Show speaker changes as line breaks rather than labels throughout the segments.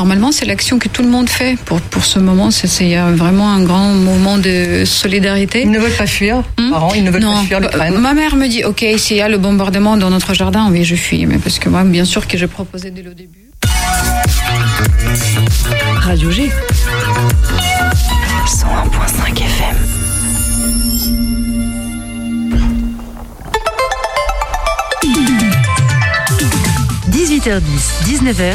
Normalement, c'est l'action que tout le monde fait pour, pour ce moment. C'est vraiment un grand moment de solidarité.
Ils ne veulent pas fuir,
Hmm
parents, ils ne veulent
non,
pas fuir l'Ukraine.
Ma mère me dit, ok, s'il y a le bombardement dans notre jardin, oui, je fuis. Mais parce que moi, bien sûr que je proposais dès le début.
Radio G. 101.5 FM.
18h10, 19h,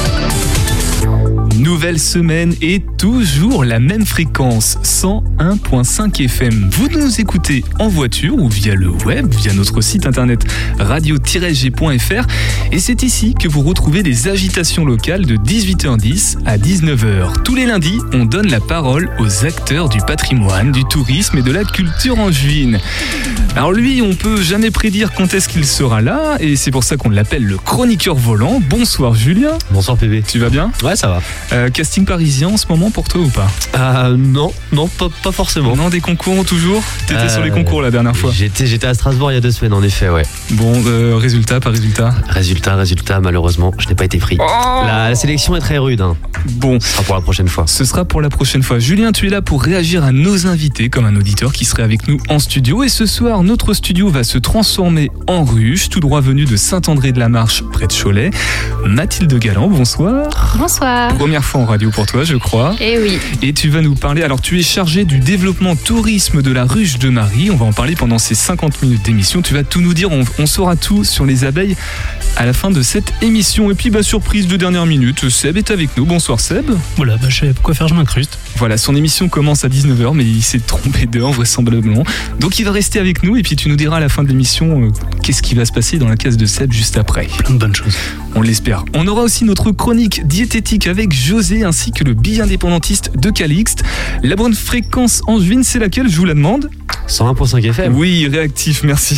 Nouvelle semaine et toujours la même fréquence, 101.5 FM. Vous nous écoutez en voiture ou via le web, via notre site internet radio-g.fr et c'est ici que vous retrouvez des agitations locales de 18h10 à 19h. Tous les lundis, on donne la parole aux acteurs du patrimoine, du tourisme et de la culture en juin. Alors lui, on peut jamais prédire quand est-ce qu'il sera là et c'est pour ça qu'on l'appelle le chroniqueur volant. Bonsoir Julien,
Bonsoir PB.
tu vas bien?
Ouais, ça va.
Euh, casting parisien en ce moment pour toi ou pas
Euh, non, non, pas, pas forcément.
Non, des concours toujours T'étais
Euh,
sur les concours la dernière fois.
J'étais, j'étais à Strasbourg il y a deux semaines, en effet, ouais.
Bon, euh, résultat, pas résultat.
Résultat, résultat, malheureusement, je n'ai pas été pris. La, la sélection est très rude, hein.
Bon,
Ce sera pour la prochaine fois.
ce sera pour la prochaine fois. Julien, tu es là pour réagir à nos invités comme un auditeur qui serait avec nous en studio. Et ce soir, notre studio va se transformer en ruche, tout droit venu de Saint-André-de-la-Marche, près de Cholet. Mathilde Galland, bonsoir.
Bonsoir.
Première fois en radio pour toi, je crois.
Eh oui,
Et tu vas nous parler, alors tu es chargé du développement tourisme de la ruche de Marie, on va en parler pendant ces 50 minutes d'émission, tu vas tout nous dire, on, on saura tout sur les abeilles à la fin de cette émission. Et puis bah, surprise de dernière minute, Seb est avec nous, bonsoir Seb.
Voilà, bah, je sais quoi faire, je m'incruste.
Voilà, son émission commence à 19h mais il s'est trompé d'heure vraisemblablement. Donc il va rester avec nous et puis tu nous diras à la fin de l'émission euh, qu'est-ce qui va se passer dans la case de Seb juste après.
Plein de bonnes choses.
On l'espère. On aura aussi notre chronique diététique avec José ainsi que le bi-indépendantiste de Calixte. La bonne fréquence en juin, c'est laquelle? Je vous la demande
101.5 FM.
Oui, réactif, merci.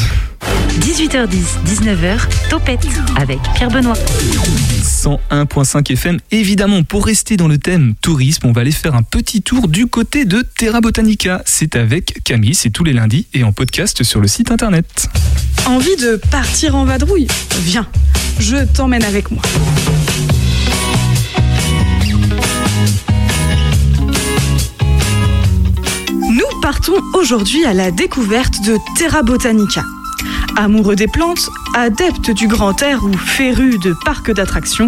18h10, 19h, Topette avec Pierre Benoît.
101.5 FM. Évidemment, pour rester dans le thème tourisme, on va aller faire un petit tour du côté de Terra Botanica. C'est avec Camille, c'est tous les lundis et en podcast sur le site internet.
Envie de partir en vadrouille Viens, je t'emmène avec moi. Nous partons aujourd'hui à la découverte de Terra Botanica. Amoureux des plantes, adeptes du grand air ou férus de parcs d'attractions,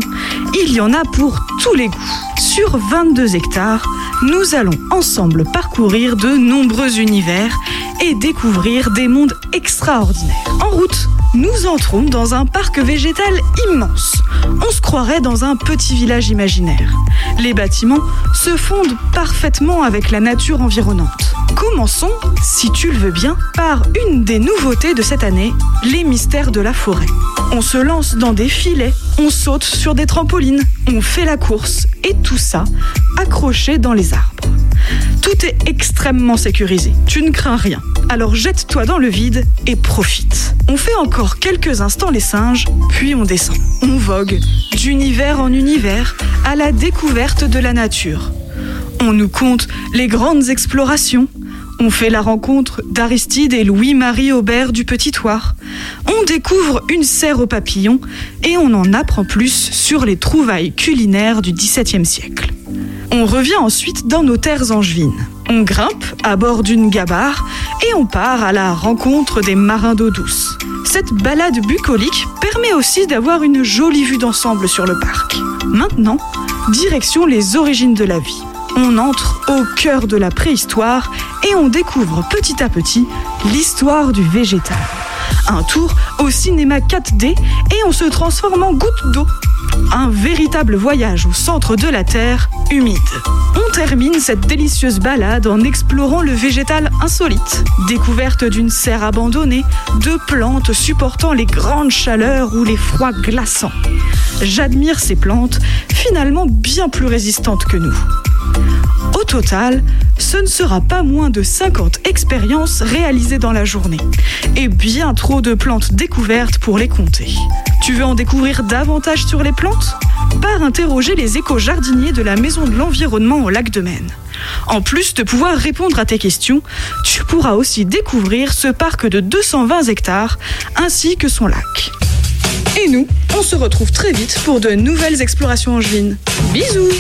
il y en a pour tous les goûts. Sur 22 hectares, nous allons ensemble parcourir de nombreux univers et découvrir des mondes extraordinaires. En route, nous entrons dans un parc végétal immense. On se croirait dans un petit village imaginaire. Les bâtiments se fondent parfaitement avec la nature environnante. Commençons, si tu le veux bien, par une des nouveautés de cette année, les mystères de la forêt. On se lance dans des filets, on saute sur des trampolines, on fait la course, et tout ça accroché dans les arbres. Tout est extrêmement sécurisé. Tu ne crains rien. Alors jette-toi dans le vide et profite. On fait encore quelques instants les singes, puis on descend. On vogue d'univers en univers à la découverte de la nature. On nous conte les grandes explorations. On fait la rencontre d'Aristide et Louis-Marie Aubert du Petit Thouars. On découvre une serre aux papillons et on en apprend plus sur les trouvailles culinaires du XVIIe siècle. On revient ensuite dans nos terres angevines. On grimpe à bord d'une gabarre et on part à la rencontre des marins d'eau douce. Cette balade bucolique permet aussi d'avoir une jolie vue d'ensemble sur le parc. Maintenant, direction les origines de la vie. On entre au cœur de la préhistoire et on découvre petit à petit l'histoire du végétal. Un tour au cinéma 4D et on se transforme en goutte d'eau. Un véritable voyage au centre de la Terre, humide. On termine cette délicieuse balade en explorant le végétal insolite. Découverte d'une serre abandonnée, de plantes supportant les grandes chaleurs ou les froids glaçants. J'admire ces plantes, finalement bien plus résistantes que nous. Au total, ce ne sera pas moins de 50 expériences réalisées dans la journée. Et bien trop de plantes découvertes pour les compter. Tu veux en découvrir davantage sur les plantes? Pars interroger les éco-jardiniers de la Maison de l'Environnement au lac de Maine. En plus de pouvoir répondre à tes questions, tu pourras aussi découvrir ce parc de 220 hectares ainsi que son lac. Et nous, on se retrouve très vite pour de nouvelles explorations angevines. Bisous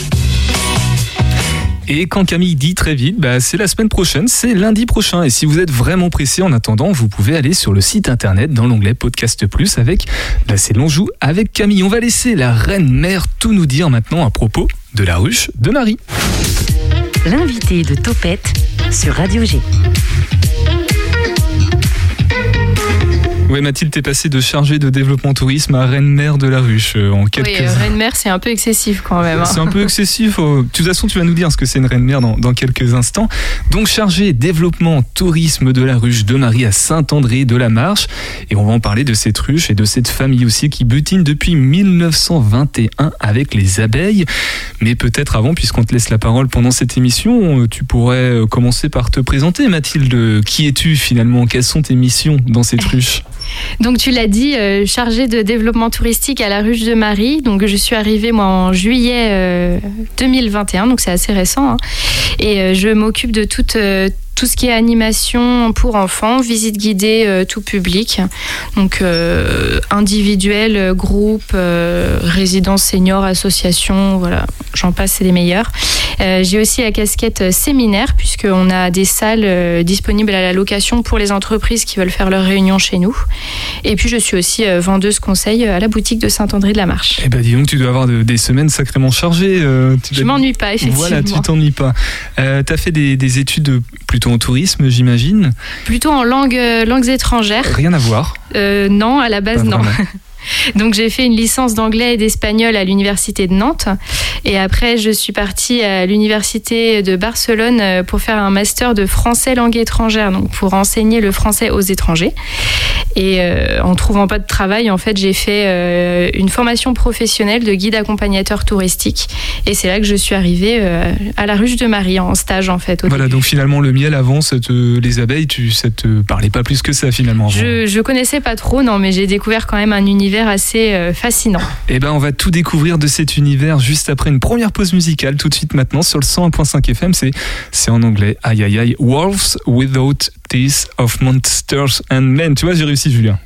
Et quand Camille dit très vite, bah, c'est la semaine prochaine, c'est lundi prochain. Et si vous êtes vraiment pressé en attendant, vous pouvez aller sur le site internet dans l'onglet Podcast Plus avec, là c'est avec Camille. On va laisser la reine mère tout nous dire maintenant à propos de la ruche de Marie.
L'invité de Topette sur Radio G.
Ouais, Mathilde, t'es passée de chargée de développement tourisme à reine-mère de la ruche euh, en quelques
Oui, euh, reine-mère, c'est un peu excessif quand même. hein.
C'est un peu excessif. oh. De toute façon, tu vas nous dire ce que c'est une reine-mère dans, dans quelques instants. Donc, chargée développement tourisme de la ruche de Marie à Saint-André de la Marche. Et on va en parler de cette ruche et de cette famille aussi qui butine depuis 1921 avec les abeilles. Mais peut-être avant, puisqu'on te laisse la parole pendant cette émission, euh, tu pourrais euh, commencer par te présenter, Mathilde. Qui es-tu finalement? Quelles sont tes missions dans cette ruche?
Donc tu l'as dit, euh, chargée de développement touristique à la Ruche de Marie. Donc je suis arrivée moi en juillet euh, 2021, donc c'est assez récent. hein. Et euh, je m'occupe de toute euh, tout ce qui est animation pour enfants, visite guidée euh, tout public, donc euh, individuel, groupe, euh, résidence senior, association, voilà, j'en passe, c'est les meilleurs. J'ai aussi la casquette séminaire puisqu'on a des salles disponibles à la location pour les entreprises qui veulent faire leurs réunions chez nous. Et puis je suis aussi vendeuse conseil à la boutique de Saint-André de la Marche.
Eh ben, dis donc, tu dois avoir de- des semaines sacrément chargées. euh, tu
Je m'ennuie pas effectivement.
Voilà, tu t'ennuies pas. Euh, T'as fait des, des études plutôt en tourisme, j'imagine.
Plutôt en langue, euh, langues étrangères.
Rien à voir.
Euh, non, à la base,
Pas
non. Donc j'ai fait une licence d'anglais et d'espagnol à l'université de Nantes. Et après, je suis partie à l'université de Barcelone euh, pour faire un master de français langue étrangère, donc pour enseigner le français aux étrangers. Et euh, en trouvant pas de travail, en fait, j'ai fait euh, une formation professionnelle de guide accompagnateur touristique. Et c'est là que je suis arrivée euh, à la ruche de Marie en stage, en fait.
Voilà, donc finalement, le miel avant, ça te- les abeilles, tu, ça te parlait pas plus que ça finalement. avant.
Je, je connaissais pas trop, non, mais j'ai découvert quand même un univers assez euh, fascinant.
Eh ben, on va tout découvrir de cet univers juste après une première pause musicale, tout de suite maintenant sur le 101.5 FM. C'est, c'est en anglais. Aïe aïe aïe. Wolves without teeth of monsters and men. Tu vois, j'ai réussi, Julien.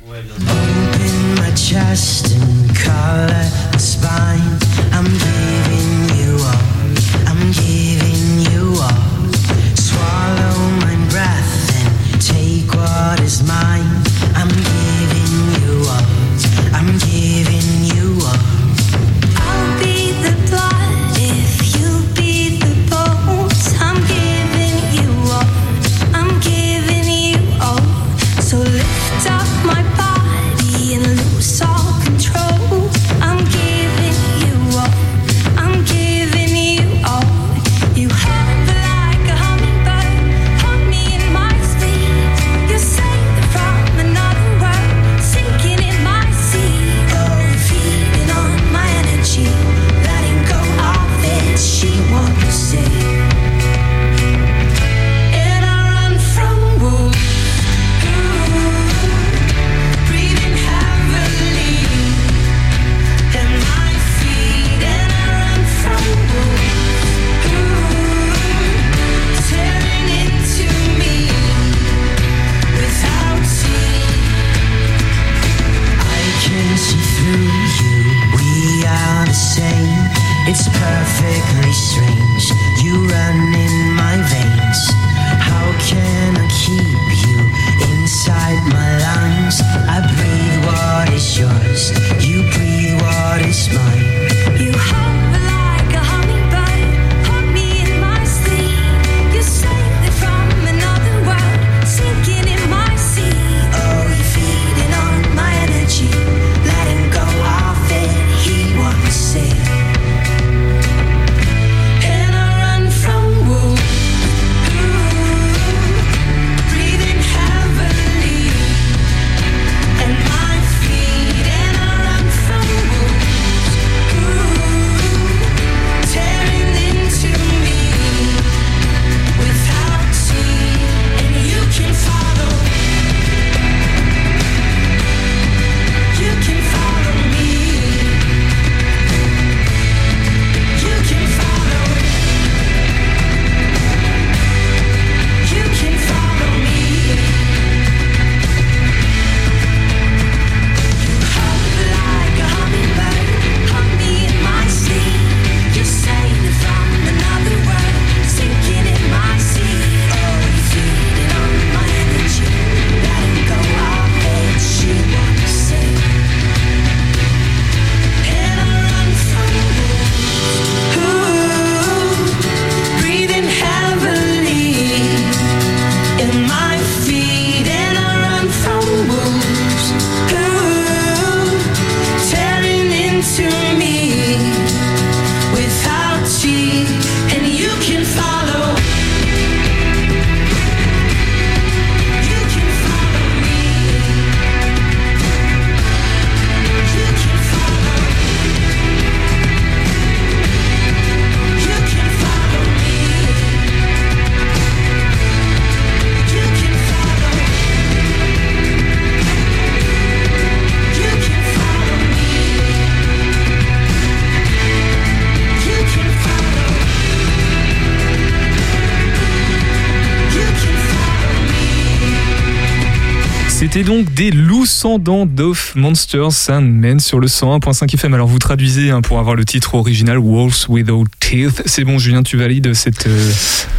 Donc des loups sans dents d'Off Monsters and Men sur le 101.5 FM. Alors vous traduisez hein, pour avoir le titre original Wolves Without Teeth. C'est bon Julien, tu valides cette euh,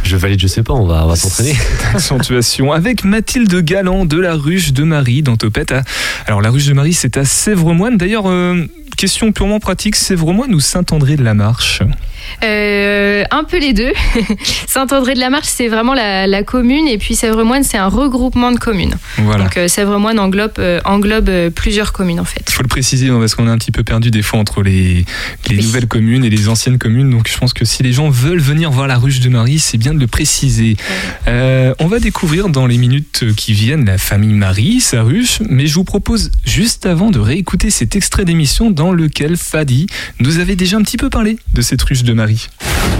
Je valide, je sais pas, on va, on va s'entraîner.
accentuation avec Mathilde Galland de la Ruche de Marie dans Topette. Alors la Ruche de Marie c'est à Sèvres-Moine. D'ailleurs, euh, question purement pratique, Sèvres-Moine ou Saint-André de la Marche?
Euh, un peu les deux. Saint-André-de-la-Marche, c'est vraiment la, la commune, et puis Sèvres-Moine, c'est un regroupement de communes.
Voilà.
Donc euh, Sèvres-Moine englobe, euh, englobe euh, plusieurs communes en fait.
Il faut le préciser hein, parce qu'on est un petit peu perdu des fois entre les, les
Oui.
nouvelles communes et les anciennes communes. Donc je pense que si les gens veulent venir voir la ruche de Marie, c'est bien de le préciser. On va découvrir dans les minutes qui viennent la famille Marie, sa ruche. Mais je vous propose juste avant de réécouter cet extrait d'émission dans lequel Fadi nous avait déjà un petit peu parlé de cette ruche de Marie.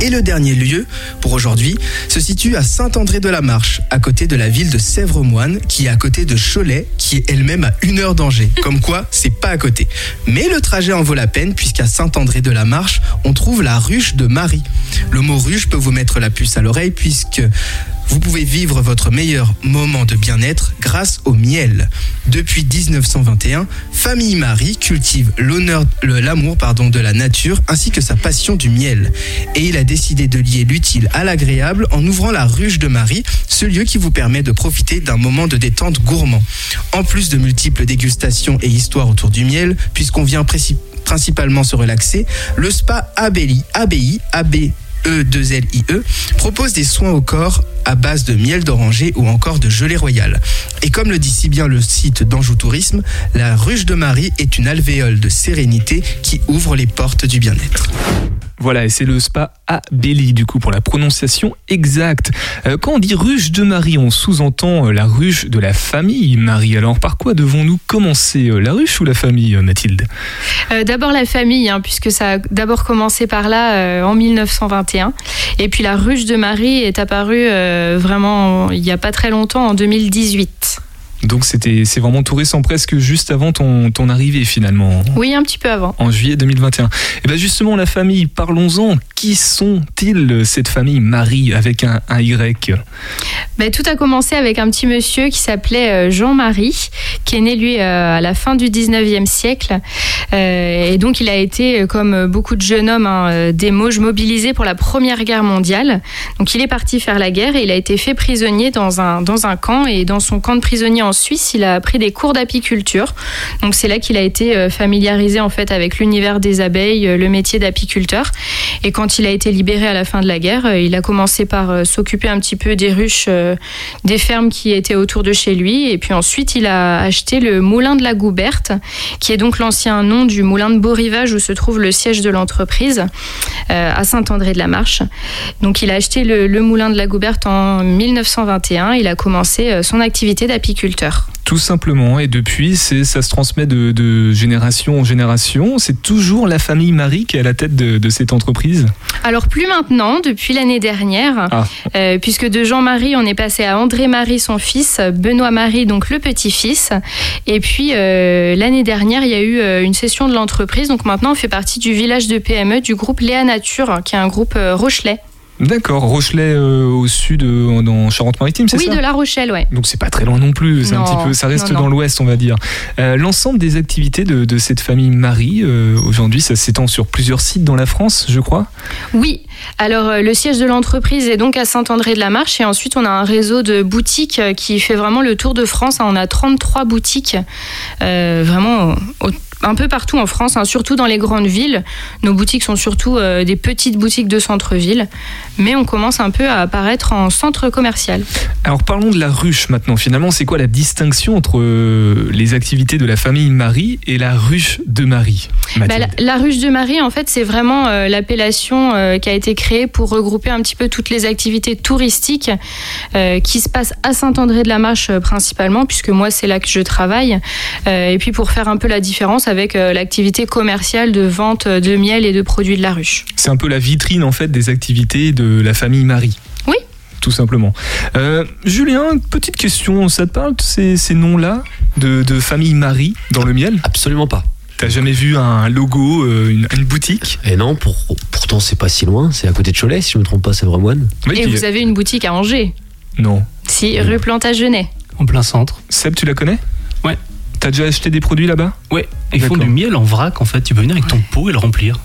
Et le dernier lieu, pour aujourd'hui, se situe à Saint-André-de-la-Marche, à côté de la ville de Sèvres-Moine, qui est à côté de Cholet, qui est elle-même à une heure d'Angers. Comme quoi, c'est pas à côté. Mais le trajet en vaut la peine, puisqu'à Saint-André-de-la-Marche, on trouve la ruche de Marie. Le mot ruche peut vous mettre la puce à l'oreille, puisque vous pouvez vivre votre meilleur moment de bien-être grâce au miel. Depuis 1921, Famille Marie cultive l'honneur, l'amour pardon, de la nature ainsi que sa passion du miel. Et il a décidé de lier l'utile à l'agréable en ouvrant la ruche de Marie, ce lieu qui vous permet de profiter d'un moment de détente gourmand. En plus de multiples dégustations et histoires autour du miel, puisqu'on vient principalement se relaxer, le spa Abelli, ABI, AB E2LIE, E, propose des soins au corps à base de miel d'oranger ou encore de gelée royale. Et comme le dit si bien le site d'Anjou Tourisme, la ruche de Marie est une alvéole de sérénité qui ouvre les portes du bien-être.
Voilà, et c'est le spa Abelli, du coup, pour la prononciation exacte. Euh, quand on dit ruche de Marie, on sous-entend euh, la ruche de la famille Marie. Alors, par quoi devons-nous commencer euh, La ruche ou la famille, Mathilde?
Euh, d'abord la famille, hein, puisque ça a d'abord commencé par là euh, en 1921. Et puis la ruche de Marie est apparue euh, vraiment il n'y a pas très longtemps, en 2018.
Donc, c'était, c'est vraiment tout récent, presque juste avant ton, ton arrivée, finalement.
Oui, un petit peu avant.
En juillet 2021. Et bien justement, la famille, parlons-en. Qui sont-ils, cette famille Marie, avec un, un Y?
Ben, tout a commencé avec un petit monsieur qui s'appelait euh, Jean-Marie, qui est né lui euh, à la fin du 19e siècle. Euh, et donc il a été, euh, comme euh, beaucoup de jeunes hommes, hein, euh, des Mauges mobilisés pour la Première Guerre mondiale. Donc il est parti faire la guerre et il a été fait prisonnier dans un, dans un camp. Et dans son camp de prisonnier en Suisse, il a pris des cours d'apiculture. Donc c'est là qu'il a été familiarisé en fait avec l'univers des abeilles, le métier d'apiculteur. Et quand il a été libéré à la fin de la guerre, il a commencé par s'occuper un petit peu des ruches, des fermes qui étaient autour de chez lui. Et puis ensuite, il a acheté le moulin de la Gouberte, qui est donc l'ancien nom du moulin de Beau-Rivage où se trouve le siège de l'entreprise, euh, à Saint-André-de-la-Marche. Donc il a acheté le, le moulin de la Gouberte en 1921. Il a commencé euh, son activité d'apiculteur.
Tout simplement. Et depuis, c'est, ça se transmet de, de génération en génération. C'est toujours la famille Marie qui est à la tête de, de cette entreprise?
Alors plus maintenant, depuis l'année dernière,
Ah.
euh, puisque de Jean-Marie, on est passé à André-Marie, son fils, Benoît-Marie, donc le petit-fils. Et puis euh, l'année dernière, il y a eu une session de l'entreprise. Donc maintenant, on fait partie du village de PME du groupe Léa Nature, qui est un groupe euh, Rochelet.
D'accord. Rochelet euh, au sud, euh, dans Charente-Maritime, c'est
Oui,
ça
de La Rochelle, ouais.
Donc c'est pas très loin non plus, c'est un
Non,
petit peu, ça reste
non, non.
dans l'ouest on va dire. Euh, L'ensemble des activités de, de cette famille Marie, aujourd'hui ça s'étend sur plusieurs sites dans la France je crois.
Oui, alors le siège de l'entreprise est donc à Saint-André-de-la-Marche et ensuite on a un réseau de boutiques qui fait vraiment le tour de France. On a 33 boutiques, vraiment au- un peu partout en France, hein, surtout dans les grandes villes. Nos boutiques sont surtout euh, des petites boutiques de centre-ville, mais on commence un peu à apparaître en centre commercial.
Alors parlons de la ruche maintenant. Finalement c'est quoi la distinction entre euh, les activités de la famille Marie et la ruche de Marie
Bah, la, la ruche de Marie, en fait, c'est vraiment euh, l'appellation qui a été créée pour regrouper un petit peu toutes les activités touristiques qui se passent à Saint-André-de-la-Marche euh, principalement, puisque moi, c'est là que je travaille. Et puis pour faire un peu la différence avec euh, l'activité commerciale de vente de miel et de produits de la ruche.
C'est un peu la vitrine en fait des activités de la famille Marie.
Oui.
Tout simplement. Euh, Julien, petite question, ça te parle ces, ces noms-là de, de famille Marie dans le miel?
Absolument pas.
T'as jamais vu un logo, euh, une, une boutique?
Et non, pour, pourtant c'est pas si loin, c'est à côté de Cholet, si je me trompe pas, c'est vraiment.
Oui,
et
puis-
vous avez une boutique à Angers,
Non.
si, rue Plantagenet.
En plein centre.
Seb, tu la connais? T'as déjà acheté des produits là-bas
Ouais, ils font
D'accord.
du miel en vrac en fait. Tu peux venir avec ton pot et le remplir.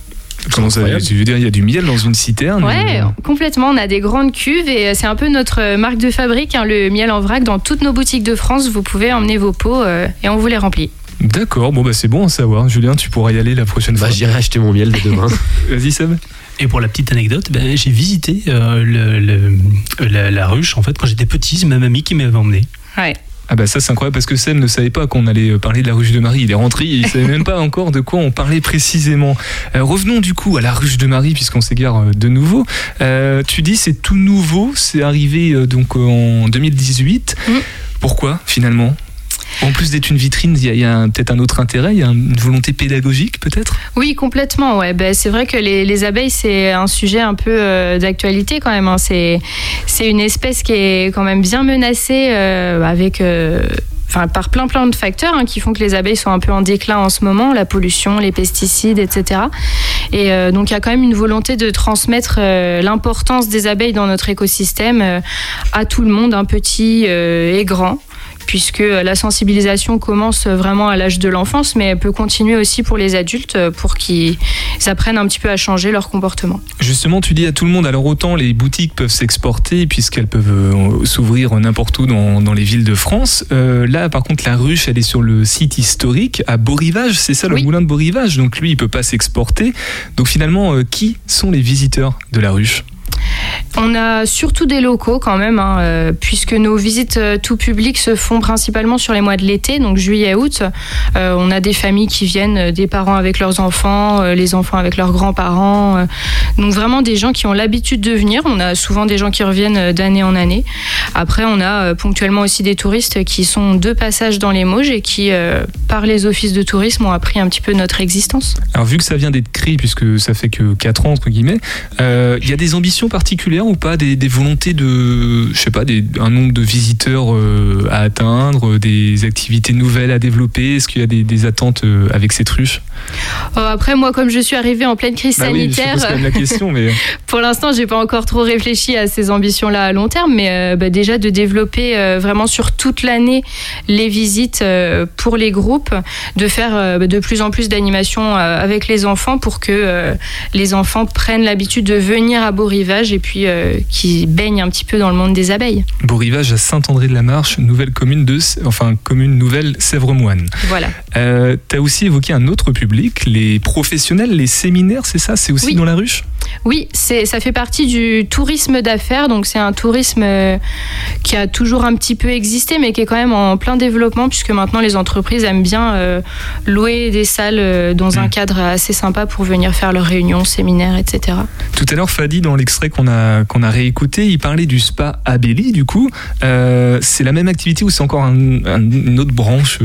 Comment ça. Tu veux dire, il y a du miel dans une citerne
Ouais,
ou-
complètement. On a des grandes cuves et euh, c'est un peu notre euh, marque de fabrique, hein, le miel en vrac. Dans toutes nos boutiques de France, vous pouvez emmener vos pots euh, et on vous les remplit.
D'accord, bon bah c'est bon à savoir. Julien, tu pourras y aller la prochaine
Bah,
fois.
j'irai acheter mon miel dès demain.
Vas-y Seb.
Et pour la petite anecdote, ben, j'ai visité euh, le- le- la, la ruche en fait quand j'étais petit. C'est ma mamie qui m'avait emmené.
Ouais.
Ah bah ça c'est incroyable parce que Seb ne savait pas qu'on allait euh, parler de la ruche de Marie. Il est rentré, il savait même pas encore de quoi on parlait précisément. Euh, revenons du coup à la ruche de Marie puisqu'on s'égare euh, de nouveau. Euh, tu dis c'est tout nouveau, c'est arrivé donc en 2018.
Mm.
Pourquoi finalement? En plus d'être une vitrine, il y a, peut-être un autre intérêt, il y a une volonté pédagogique peut-être?
Oui, complètement. Ben, c'est vrai que les, les abeilles, c'est un sujet un peu euh, d'actualité quand même. hein. C'est, une espèce qui est quand même bien menacée euh, avec. euh, par plein plein de facteurs hein, qui font que les abeilles sont un peu en déclin en ce moment, la pollution, les pesticides, etc. Et donc il y a quand même une volonté de transmettre l'importance des abeilles dans notre écosystème à tout le monde, un petit euh, et grand puisque la sensibilisation commence vraiment à l'âge de l'enfance, mais elle peut continuer aussi pour les adultes euh, pour qu'ils apprennent un petit peu à changer leur comportement.
Justement, tu dis à tout le monde, alors autant les boutiques peuvent s'exporter puisqu'elles peuvent euh, s'ouvrir n'importe où dans, dans les villes de France. Euh, là, par contre, la ruche, elle est sur le site historique à Beau-Rivage, c'est ça, le
Oui.
moulin de Beau-Rivage. Donc lui, il peut pas s'exporter. Donc finalement, euh, qui sont les visiteurs de la ruche?
On a surtout des locaux quand même, hein, euh, puisque nos visites euh, tout public se font principalement sur les mois de l'été, donc juillet-août. Euh, on a des familles qui viennent, des parents avec leurs enfants, les enfants avec leurs grands-parents. donc vraiment des gens qui ont l'habitude de venir. On a souvent des gens qui reviennent d'année en année. Après, on a ponctuellement aussi des touristes qui sont de passage dans les Mauges et qui, par les offices de tourisme, ont appris un petit peu notre existence.
Alors vu que ça vient d'être créé, puisque ça fait que 4 ans, entre guillemets, il y a des ambitions particulières ou pas des, des volontés de, je sais pas, des, un nombre de visiteurs euh, à atteindre, des activités nouvelles à développer? Est-ce qu'il y a des, des attentes euh, avec cette ruche?
Euh, après, moi, comme je suis arrivée en pleine crise
Bah oui, je
sanitaire,
pose quand même la question, mais...
Pour l'instant, j'ai pas encore trop réfléchi à ces ambitions-là à long terme, mais euh, bah, déjà de développer euh, vraiment sur toute l'année les visites euh, pour les groupes, de faire euh, de plus en plus d'animations euh, avec les enfants pour que euh, les enfants prennent l'habitude de venir à Beau Rivage et puis euh, qu'ils baignent un petit peu dans le monde des abeilles.
Beau Rivage à Saint-André-de-la-Marche, nouvelle commune de, enfin commune nouvelle Sèvres-Moine.
Voilà.
Euh, T'as aussi évoqué un autre public, les professionnels, les séminaires, c'est ça? C'est aussi
Oui.
dans la ruche?
Oui, ça fait partie du tourisme d'affaires, donc c'est un tourisme euh, qui a toujours un petit peu existé, mais qui est quand même en plein développement, puisque maintenant les entreprises aiment bien euh, louer des salles euh, dans un cadre assez sympa pour venir faire leurs réunions, séminaires, etc.
Tout à l'heure, Fadi, dans l'extrait qu'on a, qu'on a réécouté, il parlait du spa Abelli, du coup. Euh, c'est la même activité ou c'est encore un- un- une autre branche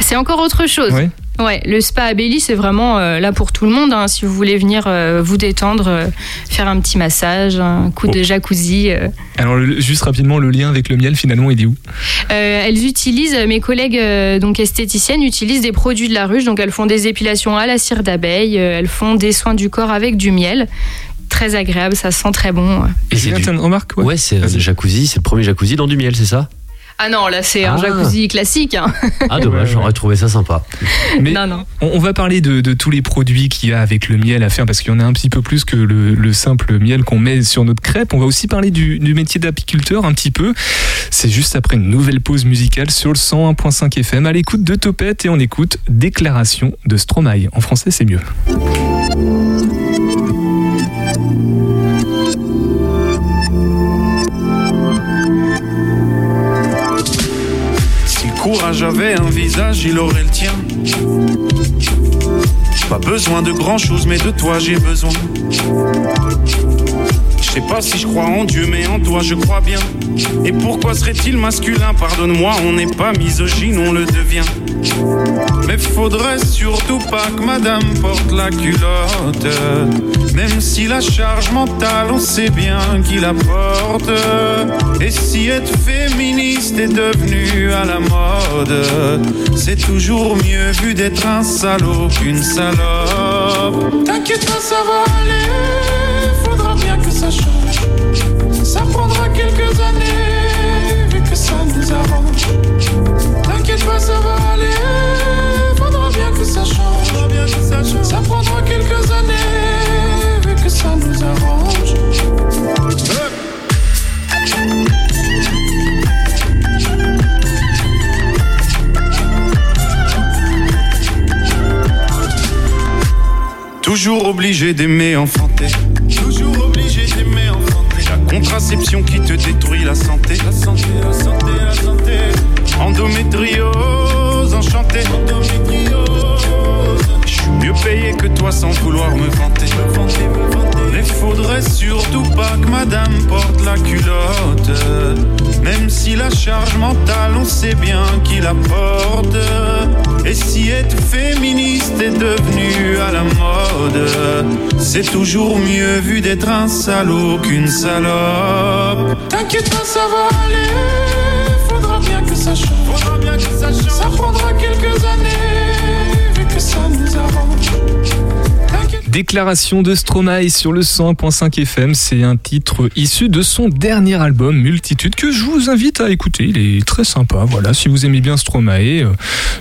C'est encore autre chose.
ouais
Ouais, le spa à Belly, c'est vraiment euh, là pour tout le monde. hein. si vous voulez venir euh, vous détendre, euh, faire un petit massage, un coup de jacuzzi. euh.
Alors, le- juste rapidement, le lien avec le miel, finalement, il est où?
Euh, elles utilisent, mes collègues euh, donc esthéticiennes utilisent des produits de la ruche. Donc elles font des épilations à la cire d'abeille, euh, elles font des soins du corps avec du miel. Très agréable, ça sent très bon.
Et c'est du-
remarque
Ouais, c'est euh, le jacuzzi, c'est le premier jacuzzi dans du miel, c'est ça?
Ah non, là c'est un
Ah.
jacuzzi classique. hein.
Ah, dommage, j'aurais trouvé ça sympa.
Mais
Non, non.
On, on va parler de, de tous les produits qu'il y a avec le miel à faire parce qu'il y en a un petit peu plus que le, le simple miel qu'on met sur notre crêpe. On va aussi parler du, du métier d'apiculteur un petit peu. C'est juste après une nouvelle pause musicale sur le 101.5 FM à l'écoute de Topette et on écoute Déclaration de Stromae. En français, c'est mieux.
Avait un visage, il aurait le tien. Pas besoin de grand chose, mais de toi j'ai besoin. Sais pas si je crois en Dieu, mais en toi je crois bien. Et pourquoi serait-il masculin? Pardonne-moi, on n'est pas misogyne, on le devient. Mais faudrait surtout pas que madame porte la culotte. Même si la charge mentale, on sait bien qui la porte. Et si être féministe est devenu à la mode, c'est toujours mieux vu d'être un salaud qu'une salope. T'inquiète pas, ça va aller bien que ça change. Ça prendra quelques années, vu que ça nous arrange. T'inquiète pas, ça va aller. Faudra bien que ça change. Ça prendra quelques années, vu que ça nous arrange. Toujours obligé d'aimer enfanter contraception qui te détruit la santé. La santé, la santé, la santé. Endométriose, enchanté. Je suis mieux payé que toi sans vouloir me vanter. Me vanter, me vanter. Mais faudrait surtout pas que madame porte la culotte. Même si la charge mentale, on sait bien qui la porte. Et si être féministe est devenu à la mode, c'est toujours mieux vu d'être un salaud qu'une salope. T'inquiète pas, ça va aller. Faudra bien que ça change. Faudra bien que ça change. Ça prendra quelques années, vu que ça nous arrange.
Déclaration de Stromae sur le 100.5 FM, c'est un titre issu de son dernier album Multitude que je vous invite à écouter, il est très sympa, voilà, si vous aimez bien Stromae, euh,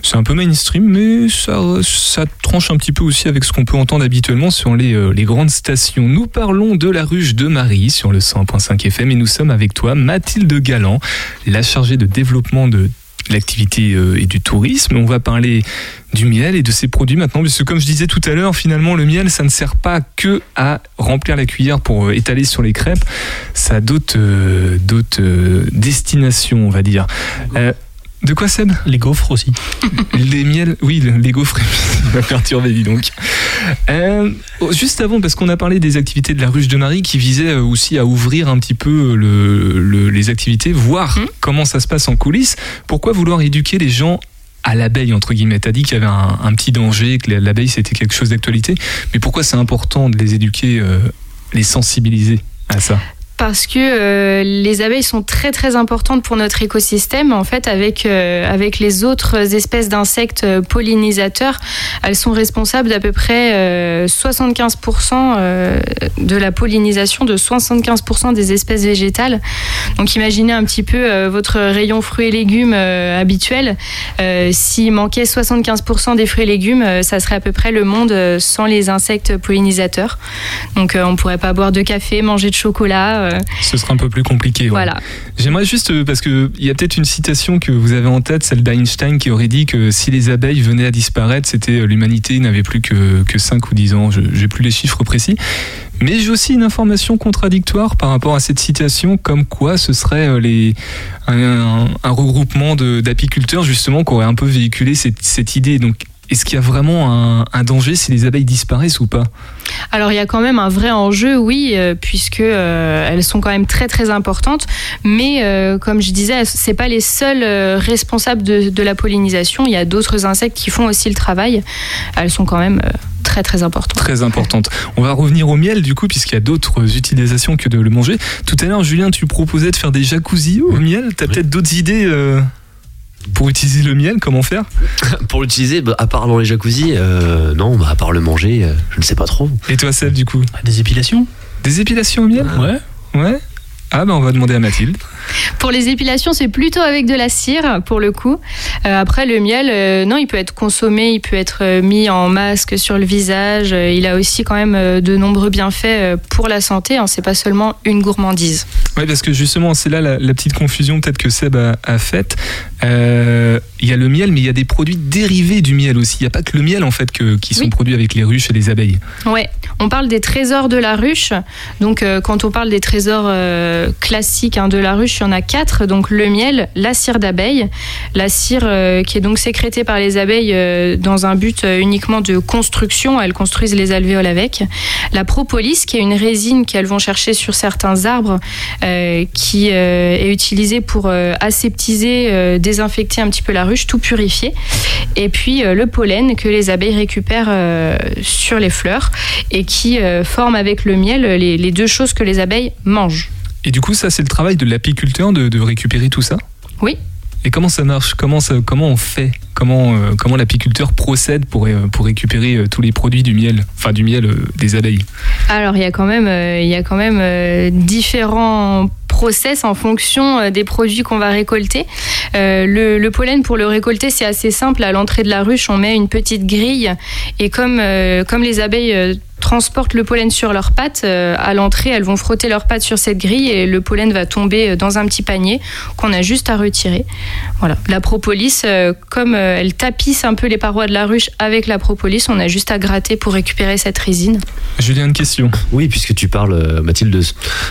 c'est un peu mainstream mais ça, ça tranche un petit peu aussi avec ce qu'on peut entendre habituellement sur les, euh, les grandes stations. Nous parlons de la ruche de Marie sur le 100.5 FM et nous sommes avec toi Mathilde Galland, la chargée de développement de l'activité euh, et du tourisme. On va parler du miel et de ses produits maintenant, puisque comme je disais tout à l'heure, finalement le miel, ça ne sert pas que à remplir la cuillère pour euh, étaler sur les crêpes, ça a d'autres euh, destinations, on va dire. De quoi Seb
Les gaufres aussi.
Les miels, oui, le- les gaufres, il m'a perturbé, dis donc. Euh, oh, juste avant, parce qu'on a parlé des activités de la ruche de Marie qui visaient euh, aussi à ouvrir un petit peu le- le- les activités, voir comment ça se passe en coulisses. Pourquoi vouloir éduquer les gens à l'abeille, entre guillemets? T'as dit qu'il y avait un, un petit danger, que l'abeille c'était quelque chose d'actualité, mais pourquoi c'est important de les éduquer, euh, les sensibiliser à ça?
Parce que euh, les abeilles sont très très importantes pour notre écosystème. En fait, avec euh, avec les autres espèces d'insectes euh, pollinisateurs, elles sont responsables d'à peu près euh, 75% euh, de la pollinisation de 75% des espèces végétales. Donc, imaginez un petit peu votre rayon fruits et légumes habituel. S'il manquait 75% des fruits et légumes, ça serait à peu près le monde sans les insectes pollinisateurs. Donc, on pourrait pas boire de café, manger de chocolat. Euh,
Ce sera un peu plus compliqué. ouais.
Voilà.
J'aimerais juste, euh, parce qu'il y a peut-être une citation que vous avez en tête, celle d'Einstein, qui aurait dit que si les abeilles venaient à disparaître, c'était euh, l'humanité n'avait plus que, que 5 ou 10 ans. Je n'ai plus les chiffres précis. Mais j'ai aussi une information contradictoire par rapport à cette citation, comme quoi ce serait les, un, un- un regroupement d'apiculteurs, justement, qui aurait un peu véhiculé cette, cette idée. Donc, est-ce qu'il y a vraiment un, un danger si les abeilles disparaissent ou pas
Alors il y a quand même un vrai enjeu, oui, euh, puisque euh, elles sont quand même très très importantes. Mais euh, comme je disais, c'est pas les seules euh, responsables de, de la pollinisation. Il y a d'autres insectes qui font aussi le travail. Elles sont quand même euh, très très importantes.
Très importante. On va revenir au miel du coup, puisqu'il y a d'autres utilisations que de le manger. Tout à l'heure, Julien, tu proposais de faire des jacuzzis au miel. T'as peut-être d'autres idées euh, pour utiliser le miel Comment faire
Pour l'utiliser, bah, à part dans les jacuzzi, euh, non, bah, à part le manger, euh, je ne sais pas trop.
Et toi, Seb, du coup
Des épilations
Des épilations au miel
Ouais.
Ouais. Ah, bah on va demander à Mathilde.
Pour les épilations, c'est plutôt avec de la cire, pour le coup. Euh, après, le miel, euh, non, il peut être consommé, il peut être euh, mis en masque sur le visage. Il a aussi quand même de nombreux bienfaits pour la santé. Hein. C'est pas seulement une gourmandise.
Ouais, parce que justement, c'est là la, la petite confusion peut-être que Seb a, a faite. Euh, Il y a le miel, mais il y a des produits dérivés du miel aussi. Il n'y a pas que le miel en fait que- qui sont
Oui.
produits avec les ruches et les abeilles.
Ouais, on parle des trésors de la ruche. Donc, quand on parle des trésors classiques hein, de la ruche, il y en a quatre. Donc, le miel, la cire d'abeille, la cire euh, qui est donc sécrétée par les abeilles euh, dans un but euh, uniquement de construction. Elles construisent les alvéoles avec. La propolis, qui est une résine qu'elles vont chercher sur certains arbres, qui est utilisée pour aseptiser, désinfecter un petit peu la ruche, tout purifier. Et puis le pollen que les abeilles récupèrent sur les fleurs et qui forme avec le miel les deux choses que les abeilles mangent.
Et du coup, ça, c'est le travail de l'apiculteur de, de récupérer tout ça
Oui.
Et comment ça marche comment, ça, comment on fait Comment, euh, comment l'apiculteur procède pour, euh, pour récupérer euh, tous les produits du miel, enfin du miel des abeilles
Alors il y a quand même, il y a quand même différents process en fonction des produits qu'on va récolter. Euh, le, le pollen pour le récolter c'est assez simple. À l'entrée de la ruche on met une petite grille et comme, euh, comme les abeilles transportent le pollen sur leurs pattes. Euh, à l'entrée, elles vont frotter leurs pattes sur cette grille et le pollen va tomber euh, dans un petit panier qu'on a juste à retirer. Voilà. La propolis, euh, comme elle tapisse un peu les parois de la ruche avec la propolis, on a juste à gratter pour récupérer cette résine.
Julien, une question.
Oui, puisque tu parles, Mathilde,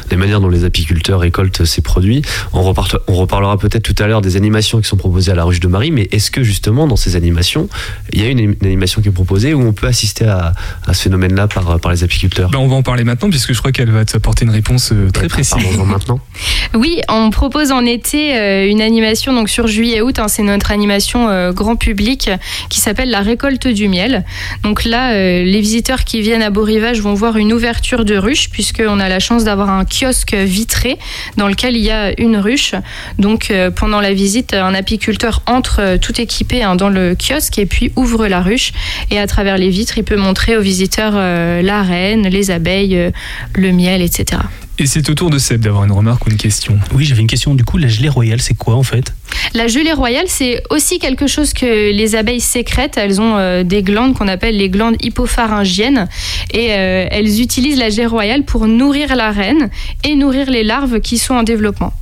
des manières dont les apiculteurs récoltent ces produits. On, reparlera peut-être tout à l'heure des animations qui sont proposées à la ruche de Marie, mais est-ce que justement dans ces animations, il y a une, une animation qui est proposée où on peut assister à, à ce phénomène-là par, par les apiculteurs
Ben, on va en parler maintenant puisque je crois qu'elle va t'apporter une réponse euh, très précise.
Maintenant.
Oui, on propose en été euh, une animation donc sur juillet-août. hein, c'est notre animation euh, grand public qui s'appelle la récolte du miel. Donc là, euh, les visiteurs qui viennent à Beau Rivage vont voir une ouverture de ruche puisqu'on a la chance d'avoir un kiosque vitré dans lequel il y a une ruche. Donc euh, pendant la visite, un apiculteur entre euh, tout équipé hein, dans le kiosque et puis ouvre la ruche et à travers les vitres, il peut montrer aux visiteurs euh, la reine, les abeilles, euh, le miel, etc.
Et c'est au tour de Seb d'avoir une remarque ou une question.
Oui, j'avais une question. Du coup, la gelée royale, c'est quoi en fait?
La gelée royale, c'est aussi quelque chose que les abeilles sécrètent. Elles ont euh, des glandes qu'on appelle les glandes hypopharyngiennes et euh, elles utilisent la gelée royale pour nourrir la reine et nourrir les larves qui sont en développement.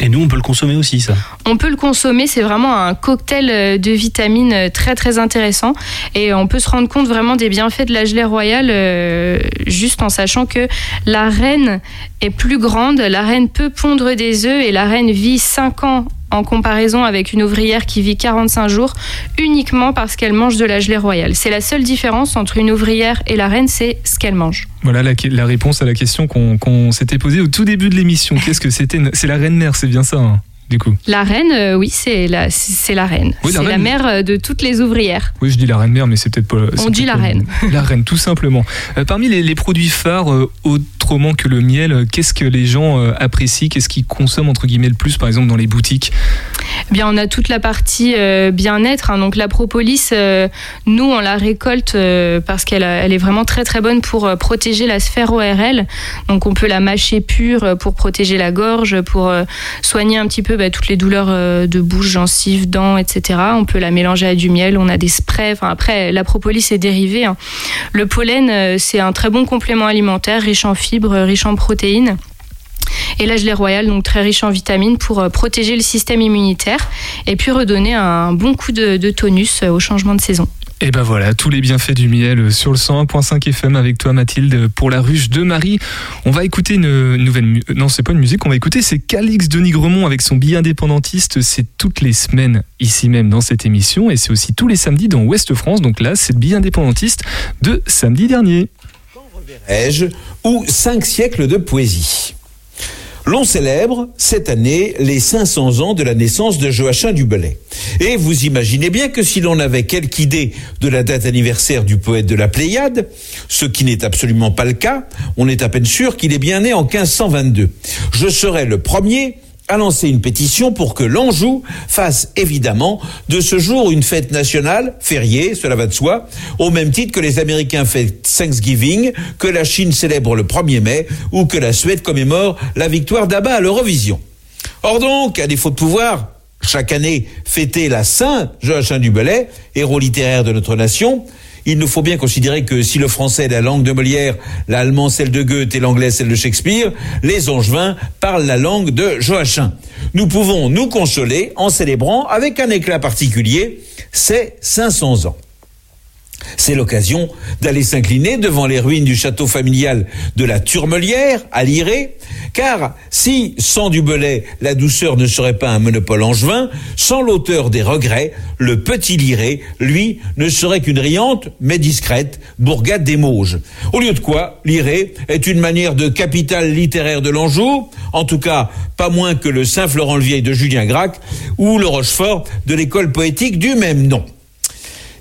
Et nous, on peut le consommer aussi, ça.
On peut le consommer, c'est vraiment un cocktail euh, de vitamines euh, très très intéressant et on peut se rendre compte vraiment des bienfaits de la gelée royale euh, juste en sachant que la reine est plus grande, la reine peut pondre des œufs et la reine vit 5 ans en comparaison avec une ouvrière qui vit 45 jours uniquement parce qu'elle mange de la gelée royale. C'est la seule différence entre une ouvrière et la reine, c'est ce qu'elle mange.
Voilà la, réponse à la question qu'on qu'on s'était posée au tout début de l'émission. Qu'est-ce que c'était C'est la reine mère, c'est bien ça, hein, du coup.
La reine, euh, oui, c'est la, c'est la reine.
Oui, la
c'est la
reine.
mère euh, de toutes les ouvrières.
Oui, je dis la reine mère, mais c'est peut-être pas.
On dit la
pas-
reine.
La reine, tout simplement. Euh, parmi les, les produits phares, euh, autrement que le miel, qu'est-ce que les gens apprécient? Qu'est-ce qu'ils consomment, entre guillemets, le plus, par exemple, dans les boutiques?
Eh Bien, on a toute la partie bien-être. hein. Donc, la propolis, nous, on la récolte parce qu'elle elle est vraiment très très bonne pour protéger la sphère ORL. Donc, on peut la mâcher pure pour protéger la gorge, pour soigner un petit peu bah, toutes les douleurs euh, de bouche, gencives, dents, etc. On peut la mélanger à du miel. On a des sprays. Enfin, après, la propolis est dérivée. hein. Le pollen, euh, c'est un très bon complément alimentaire, riche en fibres, riche en protéines. Et la gelée royale, donc très riche en vitamines pour euh, protéger le système immunitaire et puis redonner un bon coup de, tonus au changement de saison.
Et ben voilà, tous les bienfaits du miel sur le 101.5 FM avec toi Mathilde pour la ruche de Marie. On va écouter une nouvelle non, c'est pas une musique, on va écouter c'est Calix de Nigremont avec son billet indépendantiste, c'est toutes les semaines ici même dans cette émission et c'est aussi tous les samedis dans Ouest France. Donc là, c'est le billet indépendantiste de samedi dernier.
Verrai-je, ou cinq siècles de poésie. L'on célèbre cette année les 500 ans de la naissance de Joachim du Bellay. Et vous imaginez bien que si l'on avait quelque idée de la date anniversaire du poète de la Pléiade, ce qui n'est absolument pas le cas, on est à peine sûr qu'il est bien né en 1522. Je serais le premier à lancer une pétition pour que l'Anjou fasse évidemment de ce jour une fête nationale, fériée, cela va de soi, au même titre que les Américains fêtent Thanksgiving, que la Chine célèbre le 1er mai ou que la Suède commémore la victoire d'Abba à l'Eurovision. Or donc, à défaut de pouvoir, chaque année fêter la Saint Joachim du héros littéraire de notre nation, il nous faut bien considérer que si le français est la langue de Molière, l'allemand celle de Goethe et l'anglais celle de Shakespeare, les angevins parlent la langue de Joachim. Nous pouvons nous consoler en célébrant avec un éclat particulier ces 500 ans. C'est l'occasion d'aller s'incliner devant les ruines du château familial de la Turmelière, à Liré, car si, sans du Belay, la douceur ne serait pas un monopole angevin, sans l'auteur des regrets, le petit Liré, lui, ne serait qu'une riante, mais discrète, bourgade des Mauges. Au lieu de quoi, Liré est une manière de capitale littéraire de l'Anjou, en tout cas, pas moins que le Saint-Florent-le-Vieil de Julien Gracq, ou le Rochefort de l'école poétique du même nom.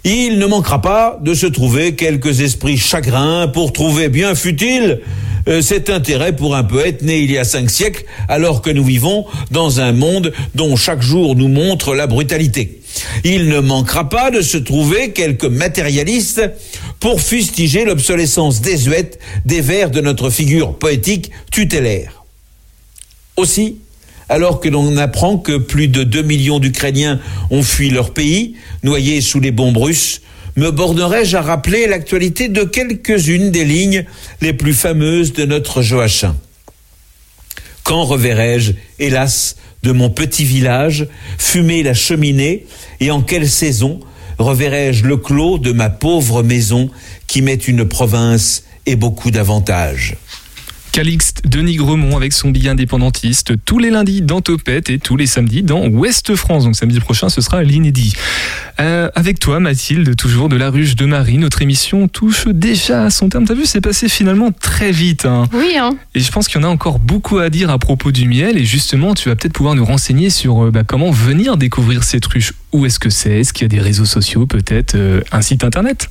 Il ne manquera pas de se trouver quelques esprits chagrins pour trouver bien futile euh, cet intérêt pour un poète né il y a cinq siècles, alors que nous vivons dans un monde dont chaque jour nous montre la brutalité. Il ne manquera pas de se trouver quelques matérialistes pour fustiger l'obsolescence désuète des vers de notre figure poétique tutélaire. Aussi, alors que l'on apprend que plus de 2 millions d'Ukrainiens ont fui leur pays, noyés sous les bombes russes, me bornerai-je à rappeler l'actualité de quelques-unes des lignes les plus fameuses de notre Joachim? Quand reverrai-je, hélas, de mon petit village, fumer la cheminée, et en quelle saison reverrai-je le clos de ma pauvre maison qui met une province et beaucoup d'avantages?
Calixte Denis Gremont avec son billet indépendantiste tous les lundis dans Topette et tous les samedis dans Ouest France. Donc samedi prochain, ce sera l'inédit. Euh, avec toi, Mathilde, toujours de la ruche de Marie, notre émission touche déjà à son terme. T'as vu, c'est passé finalement très vite. hein.
Oui, hein.
Et je pense qu'il y en a encore beaucoup à dire à propos du miel. Et justement, tu vas peut-être pouvoir nous renseigner sur euh, bah, comment venir découvrir cette ruche. Où est-ce que c'est? Est-ce qu'il y a des réseaux sociaux, peut-être euh, un site internet?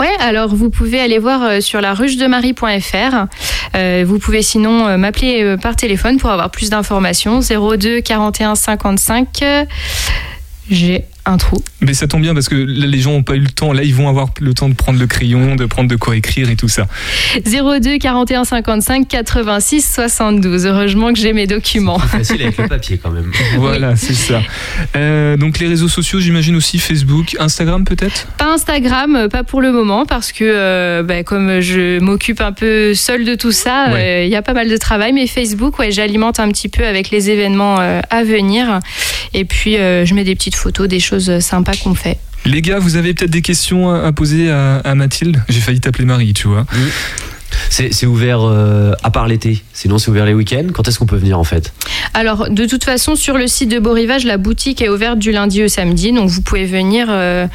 Ouais, alors vous pouvez aller voir sur la ruche de marie.fr. Vous pouvez sinon m'appeler par téléphone pour avoir plus d'informations. 02 41 55. euh, J'ai un trou.
Mais ça tombe bien parce que là, les gens n'ont pas eu le temps. Là, ils vont avoir le temps de prendre le crayon, de prendre de quoi écrire et tout ça.
02 41 55 86 72. Heureusement que j'ai mes documents.
Facile avec le papier quand même.
Voilà, c'est ça. Euh, donc les réseaux sociaux, j'imagine aussi Facebook, Instagram peut-être?
Pas Instagram, euh, pas pour le moment, parce que euh, bah, comme je m'occupe un peu seule de tout ça, euh, il y a pas mal de travail. Mais Facebook, ouais, j'alimente un petit peu avec les événements euh, à venir. Et puis, euh, je mets des petites photos, des choses sympas qu'on fait.
Les gars, vous avez peut-être des questions à poser à, à Mathilde? J'ai failli t'appeler Marie, tu vois.
C'est ouvert euh, à part l'été. Sinon, c'est ouvert les week-ends. Quand est-ce qu'on peut venir en fait?
Alors, de toute façon, sur le site de Beau Rivage, la boutique est ouverte du lundi au samedi. Donc, vous pouvez venir euh,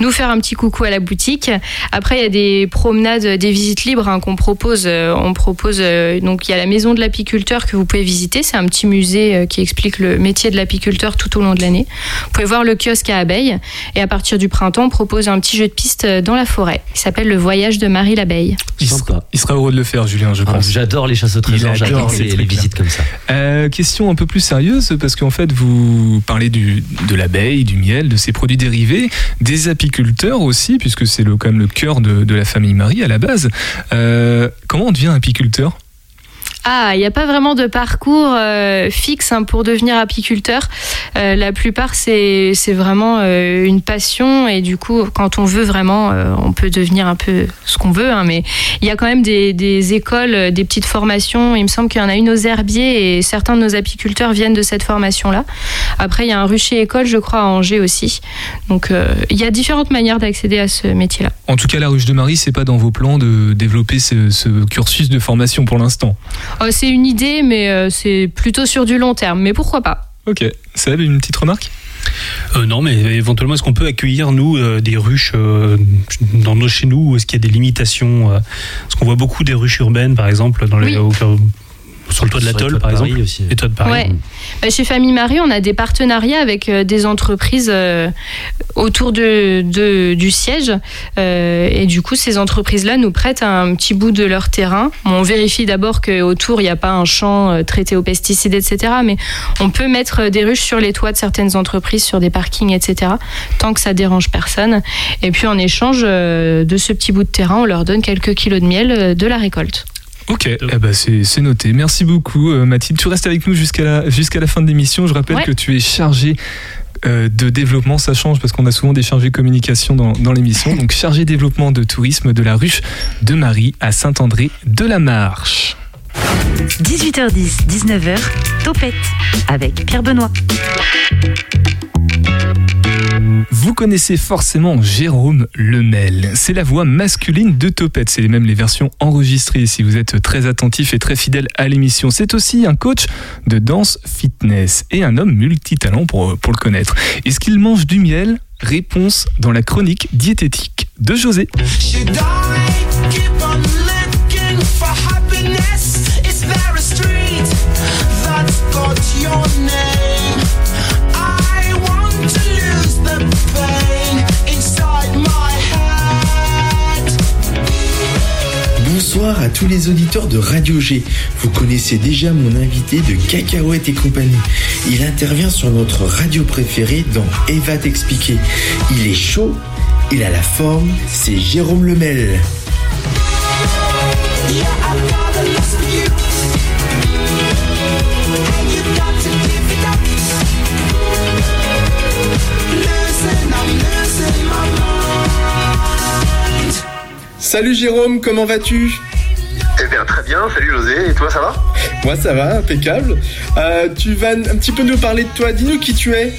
nous faire un petit coucou à la boutique. Après, il y a des promenades, des visites libres hein, qu'on propose. Euh, on propose, euh, donc, il y a la maison de l'apiculteur que vous pouvez visiter. C'est un petit musée euh, qui explique le métier de l'apiculteur tout au long de l'année. Vous pouvez voir le kiosque à abeilles. Et à partir du printemps, on propose un petit jeu de piste euh, dans la forêt qui s'appelle Le voyage de Marie l'abeille.
Il, sera, il sera heureux de le faire, Julien, je
Ah,
pense.
J'adore les chasses au trésor.
adore
J'adore les, visites comme ça.
Euh, question un peu plus sérieuse, parce qu'en fait, vous parlez du, de l'abeille, du miel, de ses produits dérivés, des apiculteurs aussi, puisque c'est le, quand même le cœur de, de la famille Marie à la base. Euh, comment on devient apiculteur?
Ah, il n'y a pas vraiment de parcours euh, fixe hein, pour devenir apiculteur. Euh, la plupart, c'est vraiment euh, une passion et du coup, quand on veut vraiment, on peut devenir un peu ce qu'on veut. hein, mais il y a quand même des, écoles, des petites formations. Il me semble qu'il y en a une aux herbiers et certains de nos apiculteurs viennent de cette formation-là. Après, il y a un rucher école, je crois, à Angers aussi. Donc, il y a différentes manières d'accéder à ce métier-là.
En tout cas, la ruche de Marie, c'est pas dans vos plans de développer ce cursus de formation pour l'instant.
Euh, c'est une idée, mais euh, c'est plutôt sur du long terme. Mais pourquoi pas
Ok, Seb, une petite remarque?
Euh, non, mais éventuellement, est-ce qu'on peut accueillir, nous, euh, des ruches euh, dans nos, chez nous ou Est-ce qu'il y a des limitations Parce qu'on voit beaucoup des ruches urbaines, par exemple, dans les,
Oui.
au- sur le toit de l'atoll, par exemple.
aussi.
Les toits de Paris.
Ouais. Bah, chez Famille Marie, on a des partenariats avec euh, des entreprises euh, autour de, de- du siège. Euh, et du coup, ces entreprises-là nous prêtent un petit bout de leur terrain. On vérifie d'abord qu'autour, il n'y a pas un champ euh, traité aux pesticides, etc. Mais on peut mettre des ruches sur les toits de certaines entreprises, sur des parkings, etc. Tant que ça dérange personne. Et puis, en échange euh, de ce petit bout de terrain, on leur donne quelques kilos de miel euh, de la récolte.
Ok, eh ben, c'est c'est noté. Merci beaucoup, euh, Mathilde. Tu restes avec nous jusqu'à la, jusqu'à la fin de l'émission. Je rappelle
Ouais.
que tu es chargé euh, de développement. Ça change parce qu'on a souvent des chargés communication dans, dans l'émission. Donc, chargé développement de tourisme de la ruche de Marie à Saint-André de la Marche.
18h10, 19h, Topette avec Pierre Benoît.
Vous connaissez forcément Jérôme Lemel. C'est la voix masculine de Topette. C'est même les versions enregistrées si vous êtes très attentif et très fidèle à l'émission. C'est aussi un coach de danse fitness et un homme multitalent pour, pour le connaître. Est-ce qu'il mange du miel? Réponse dans la chronique diététique de José.
Keep on
Bonsoir à tous les auditeurs de Radio G. Vous connaissez déjà mon invité de Cacahuètes et compagnie. Il intervient sur notre radio préférée dans Eva t'expliquer. Il est chaud, il a la forme, c'est Jérôme Lemel. Salut Jérôme, comment vas-tu?
Eh bien, très bien. Salut José. Et toi, ça va?
Moi ça va, impeccable. Euh, tu vas un petit peu nous parler de toi, dis-nous qui tu es.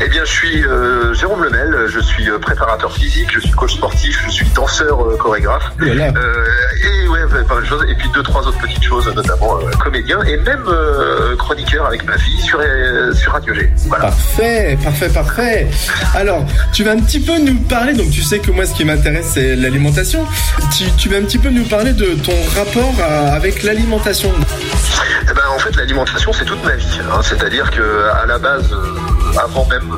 Eh bien, je suis euh, Jérôme Lemel. Je suis euh, préparateur physique, je suis coach sportif, je suis danseur, euh, chorégraphe.
Voilà.
Euh, et ouais, pas mal de choses. Et puis deux, trois autres petites choses, notamment euh, comédien et même euh, chroniqueur avec ma fille sur, euh, sur Radio G. Voilà.
Parfait, parfait, parfait. Alors, tu vas un petit peu nous parler, donc tu sais que moi ce qui m'intéresse c'est l'alimentation. Tu, tu vas un petit peu nous parler de ton rapport à- avec l'alimentation.
Eh ben, en fait, l'alimentation, c'est toute ma vie. hein. C'est-à-dire que à la base, avant même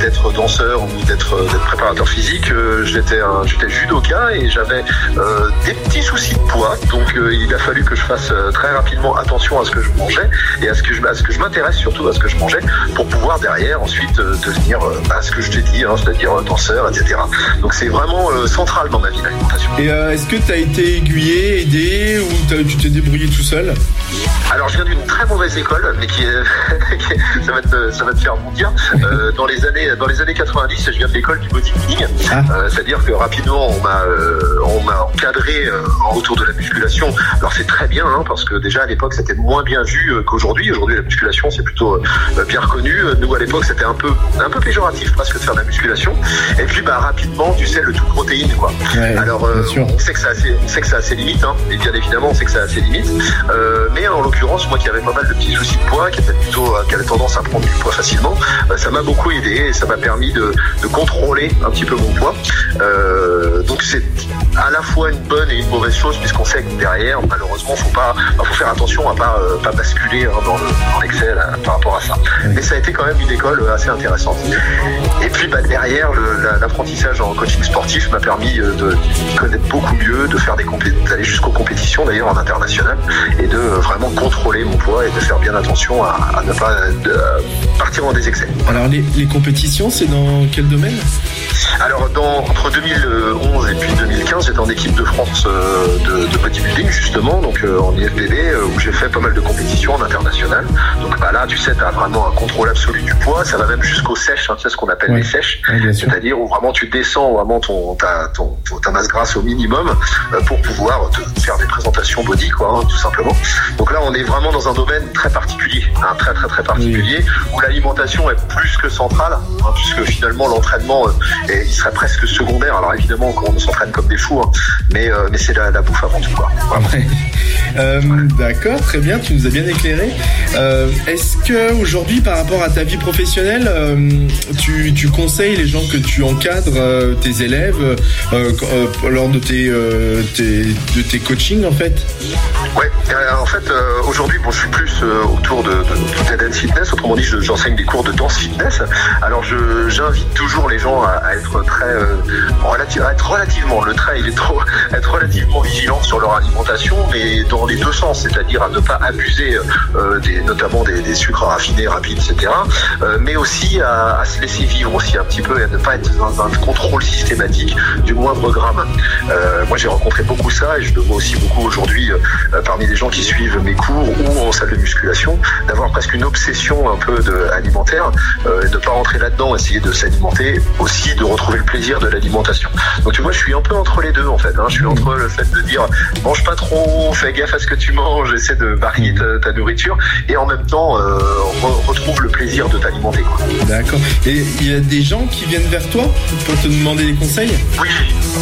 d'être danseur ou d'être préparateur physique, j'étais judoka et j'avais euh, des petits soucis de poids. Donc, euh, il a fallu que je fasse euh, très rapidement attention à ce que je mangeais et à ce que je, à ce que je m'intéresse surtout à ce que je mangeais pour pouvoir derrière ensuite euh, devenir bah, ce que je t'ai dit, hein, c'est-à-dire danseur, etc. Donc, c'est vraiment central dans ma vie l'alimentation.
Et est-ce que tu as été aiguillé, aidé ou tu t'es débrouillé tout seul?
Alors je viens d'une très mauvaise école, mais qui est, ça, va te, ça va te faire bondir. Dans les années dans les années 90, je viens de l'école du bodybuilding, Euh, c'est-à-dire que rapidement on m'a on m'a encadré en autour de la musculation. Alors c'est très bien hein, parce que déjà à l'époque c'était moins bien vu euh, qu'aujourd'hui. Aujourd'hui la musculation c'est plutôt euh, bien reconnu. Nous à l'époque c'était un peu un peu péjoratif presque de faire de la musculation. Et puis bah rapidement tu sais le tout protéine quoi.
Ouais,
Alors euh, on sait que ça a ses, on sait que ça a ses limites, hein, et bien évidemment on sait que ça a ses limites. Euh, mais en l'occurrence, moi qui avais pas mal de petits soucis de poids, qui était plutôt, euh, qui avait tendance à prendre du poids facilement, euh, ça m'a beaucoup aidé et ça m'a permis de, de contrôler un petit peu mon poids. Euh, donc c'est à la fois une bonne et une mauvaise chose sait que derrière, malheureusement, faut pas, bah, faut faire attention à pas, euh, pas basculer hein, dans le- dans l'excès là, par rapport à ça. Mais ça a été quand même une école euh, assez intéressante. Et puis bah, derrière, le- la- l'apprentissage en coaching sportif m'a permis euh, de connaître beaucoup mieux, de faire des compé- d'aller jusqu'aux compétitions d'ailleurs en international et de euh, vraiment contrôler mon poids et de faire bien attention à, à ne pas euh, de- euh, partir dans des excès.
Alors les, les compétitions, c'est dans quel domaine?
Alors dans, entre 2011 et puis 2015, j'étais en équipe de France euh, de, de bodybuilding justement, donc euh, en IFBB euh, où j'ai fait pas mal de compétitions en international. Donc bah, là, tu sais, tu as vraiment un contrôle absolu du poids, ça va même jusqu'aux sèches, hein, tu sais ce qu'on appelle
Ouais.
les sèches,
Ouais,
c'est-à-dire où vraiment tu descends vraiment ton, ta, ton, ton- ta masse grasse au minimum euh, pour pouvoir te faire des présentations body, quoi, hein, tout simplement. Donc là, on est vraiment dans un domaine très particulier, hein, très très très particulier, où l'alimentation est plus que centrale, hein, puisque finalement l'entraînement, est- il serait presque secondaire. Alors évidemment, on s'entraîne comme des fous, hein, mais, euh, mais c'est la, la bouffe avant tout, quoi.
Euh, D'accord, très bien, tu nous as bien éclairé. Euh, Est-ce que aujourd'hui, par rapport à ta vie professionnelle, tu, tu conseilles les gens que tu encadres, tes élèves, lors de tes, tes, de tes coachings en fait?
Ouais, en fait, aujourd'hui, bon, je suis plus autour de, de, de dance fitness. Autrement dit, je- j'enseigne des cours de danse fitness. Alors, j'invite toujours les gens à, à être très, euh, être relativement, le trait, il est trop, être relativement vigilant sur leur alimentation, mais dans les deux sens, c'est-à-dire à ne pas abuser, euh, des, notamment des, sucres raffinés, rapides, etc. euh, mais aussi à, se laisser vivre aussi un petit peu et à ne pas être dans un contrôle systématique du moindre gramme. Moi, j'ai rencontré beaucoup ça et je le vois aussi beaucoup aujourd'hui parmi les gens qui suivent mes cours ou en salle de musculation, d'avoir presque une obsession un peu de, alimentaire, de pas rentrer là-dedans, essayer de s'alimenter, aussi de retrouver le plaisir de l'alimentation. Donc tu vois, je suis un peu entre les deux en fait. hein. Je suis entre le fait de dire mange pas trop, fais gaffe à ce que tu manges, essaie de varier ta, ta nourriture, et en même temps euh, re- retrouve le plaisir de t'alimenter.
D'accord. Et il y a des gens qui viennent vers toi pour te demander des conseils?
Oui,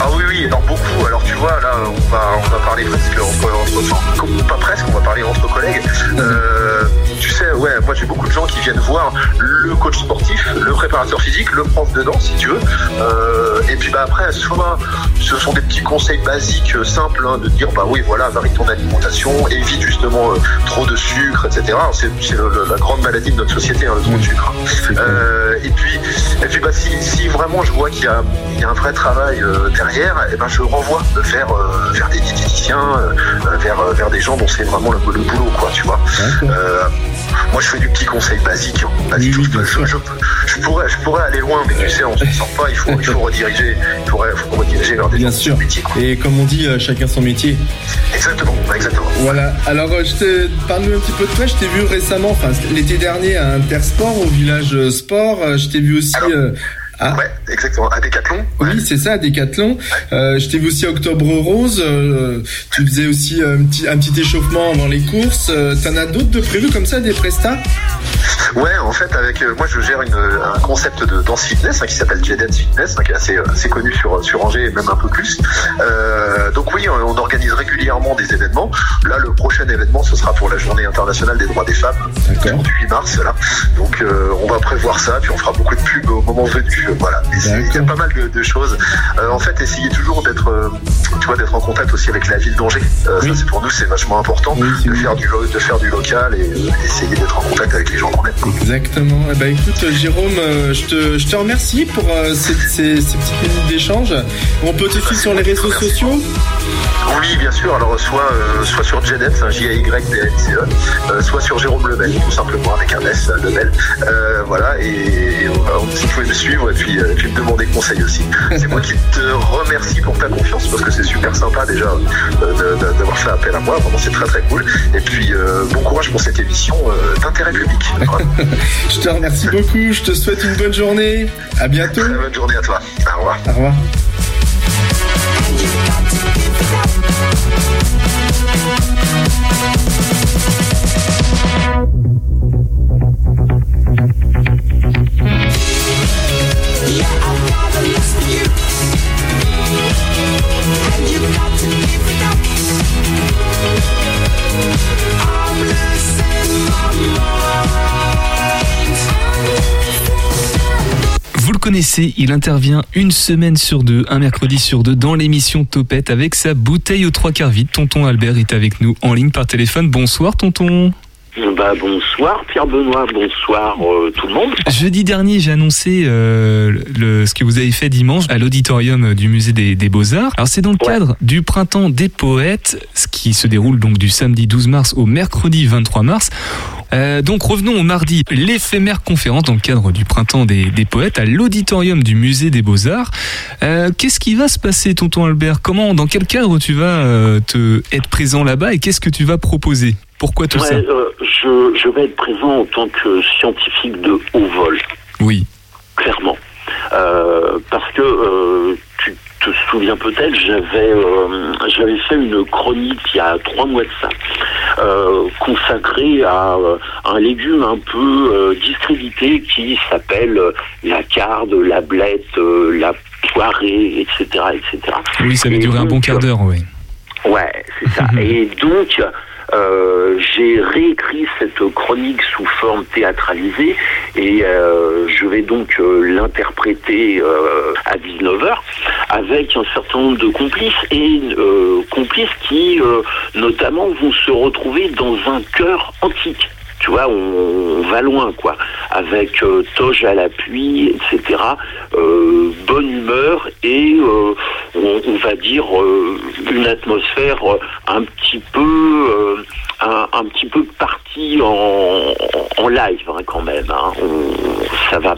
ah oui, oui, alors beaucoup. Alors tu vois, là, on va, on va parler presque entre, entre pas presque, on va parler entre collègues. Euh, tu sais, ouais, moi j'ai beaucoup de gens qui viennent voir le coach sportif, le préparateur physique, le prof de danse, si tu veux. Euh, et puis bah après, ce sont des petits conseils basiques, euh, simples, hein, de dire bah oui, voilà, varie ton alimentation, évite justement euh, trop de sucre, etc. C'est c'est le- le- la grande maladie de notre société, hein, le trop de sucre. Euh, et puis, et puis bah, si, si vraiment je vois qu'il y, a- il y a un vrai travail derrière, et ben je renvoie vers, vers des diététiciens, vers, vers des gens dont c'est vraiment le, le boulot, quoi, tu vois. Moi, je fais du petit conseil basique. hein, basique. je, je- je- je pourrais, je pourrais aller loin, mais tu sais, on se sort pas. Il faut, il faut rediriger, il faut, faut rediriger vers des
Bien sûr.
quoi.
Et comme on dit, euh, chacun son métier.
Exactement, exactement.
Voilà. Alors, euh, je te parle un petit peu de toi. Je t'ai vu récemment, enfin l'été dernier à Intersport au village euh, sport. Je t'ai vu aussi euh,
Ouais, exactement. À Décathlon.
Oui, c'est ça, Décathlon. Euh, je t'ai vu aussi à Octobre Rose. euh, tu faisais aussi un petit, un petit échauffement avant les courses. Euh, T'en as d'autres de prévus comme ça, des prestats?
Ouais, en fait, avec euh, moi, je gère une, un concept de danse fitness hein, qui s'appelle J-Dance Fitness, hein, qui est assez, euh, assez connu sur, sur Angers et même un peu plus. Euh, donc oui, on, organise régulièrement des événements. Là, le prochain événement, ce sera pour la Journée internationale des droits des femmes, du 8 mars. Là. Donc euh, on va prévoir ça, puis on fera beaucoup de pubs au moment venu. Voilà. Il y a pas mal de, de choses. Euh, en fait, essayez toujours d'être, euh, tu vois, d'être en contact aussi avec la ville d'Angers. Euh, Ça, c'est pour nous, c'est vachement important de faire du de faire du local et essayer d'être en contact avec les gens qu'on aime.
Exactement. Eh ben, écoute, Jérôme, je te, je te remercie pour ces, ces- ces petites minutes d'échange. On peut te suivre sur les réseaux sociaux?
Oui, bien sûr. Alors, soit, soit sur Jedet, j a y d n c e euh, soit sur Jérôme Lebel, tout simplement, avec un S, Lebel. Voilà, et, et, si vous pouvez me suivre et puis, euh, puis me demander conseil aussi. C'est moi qui te remercie pour ta confiance, parce que c'est super sympa déjà euh, d'avoir fait appel à moi. Vraiment, c'est très très cool. Et puis, euh, bon courage pour cette émission d'intérêt public. Voilà.
Je te remercie beaucoup. Je te souhaite une bonne journée. À bientôt.
Très bonne journée à toi. Au revoir.
Au revoir.
Il intervient une semaine sur deux, un mercredi sur deux, dans l'émission Topette avec sa bouteille aux trois quarts vide. Tonton Albert est avec nous en ligne par téléphone. Bonsoir, tonton.
Bah, bonsoir Pierre Benoît, bonsoir euh, tout le monde.
Jeudi dernier, j'ai annoncé euh, le, ce que vous avez fait dimanche à l'auditorium du musée des, des Beaux-Arts. Alors, c'est dans le cadre du printemps des poètes, ce qui se déroule donc du samedi 12 mars au mercredi 23 mars. Euh, donc revenons au mardi, l'éphémère conférence dans le cadre du printemps des, des poètes à l'auditorium du musée des beaux-arts. Qu'est-ce qui va se passer, tonton Albert? Comment, dans quel cadre tu vas te être présent là-bas et qu'est-ce que tu vas proposer? Pourquoi tout
Ouais,
ça
euh, je, je vais être présent en tant que scientifique de haut vol,
Oui.
clairement. Euh, parce que euh, tu te souviens peut-être, j'avais j'avais fait une chronique il y a trois mois de ça, consacrée à un légume un peu discrédité qui s'appelle la carde, la blette, la poirée, etc., etc.
Oui, ça va
Et
durer un bon quart d'heure, oui.
Ouais, c'est ça. Et donc, euh, j'ai réécrit cette chronique sous forme théâtralisée et euh, je vais donc euh, l'interpréter euh, à 19h avec un certain nombre de complices et euh, complices qui notamment vont se retrouver dans un chœur antique. Tu vois, on, va loin, quoi, avec euh, toge à l'appui, etc. Euh, bonne humeur et euh, on, va dire euh, une atmosphère un petit peu, un, petit peu partie en, live hein, quand même. hein. Ça va,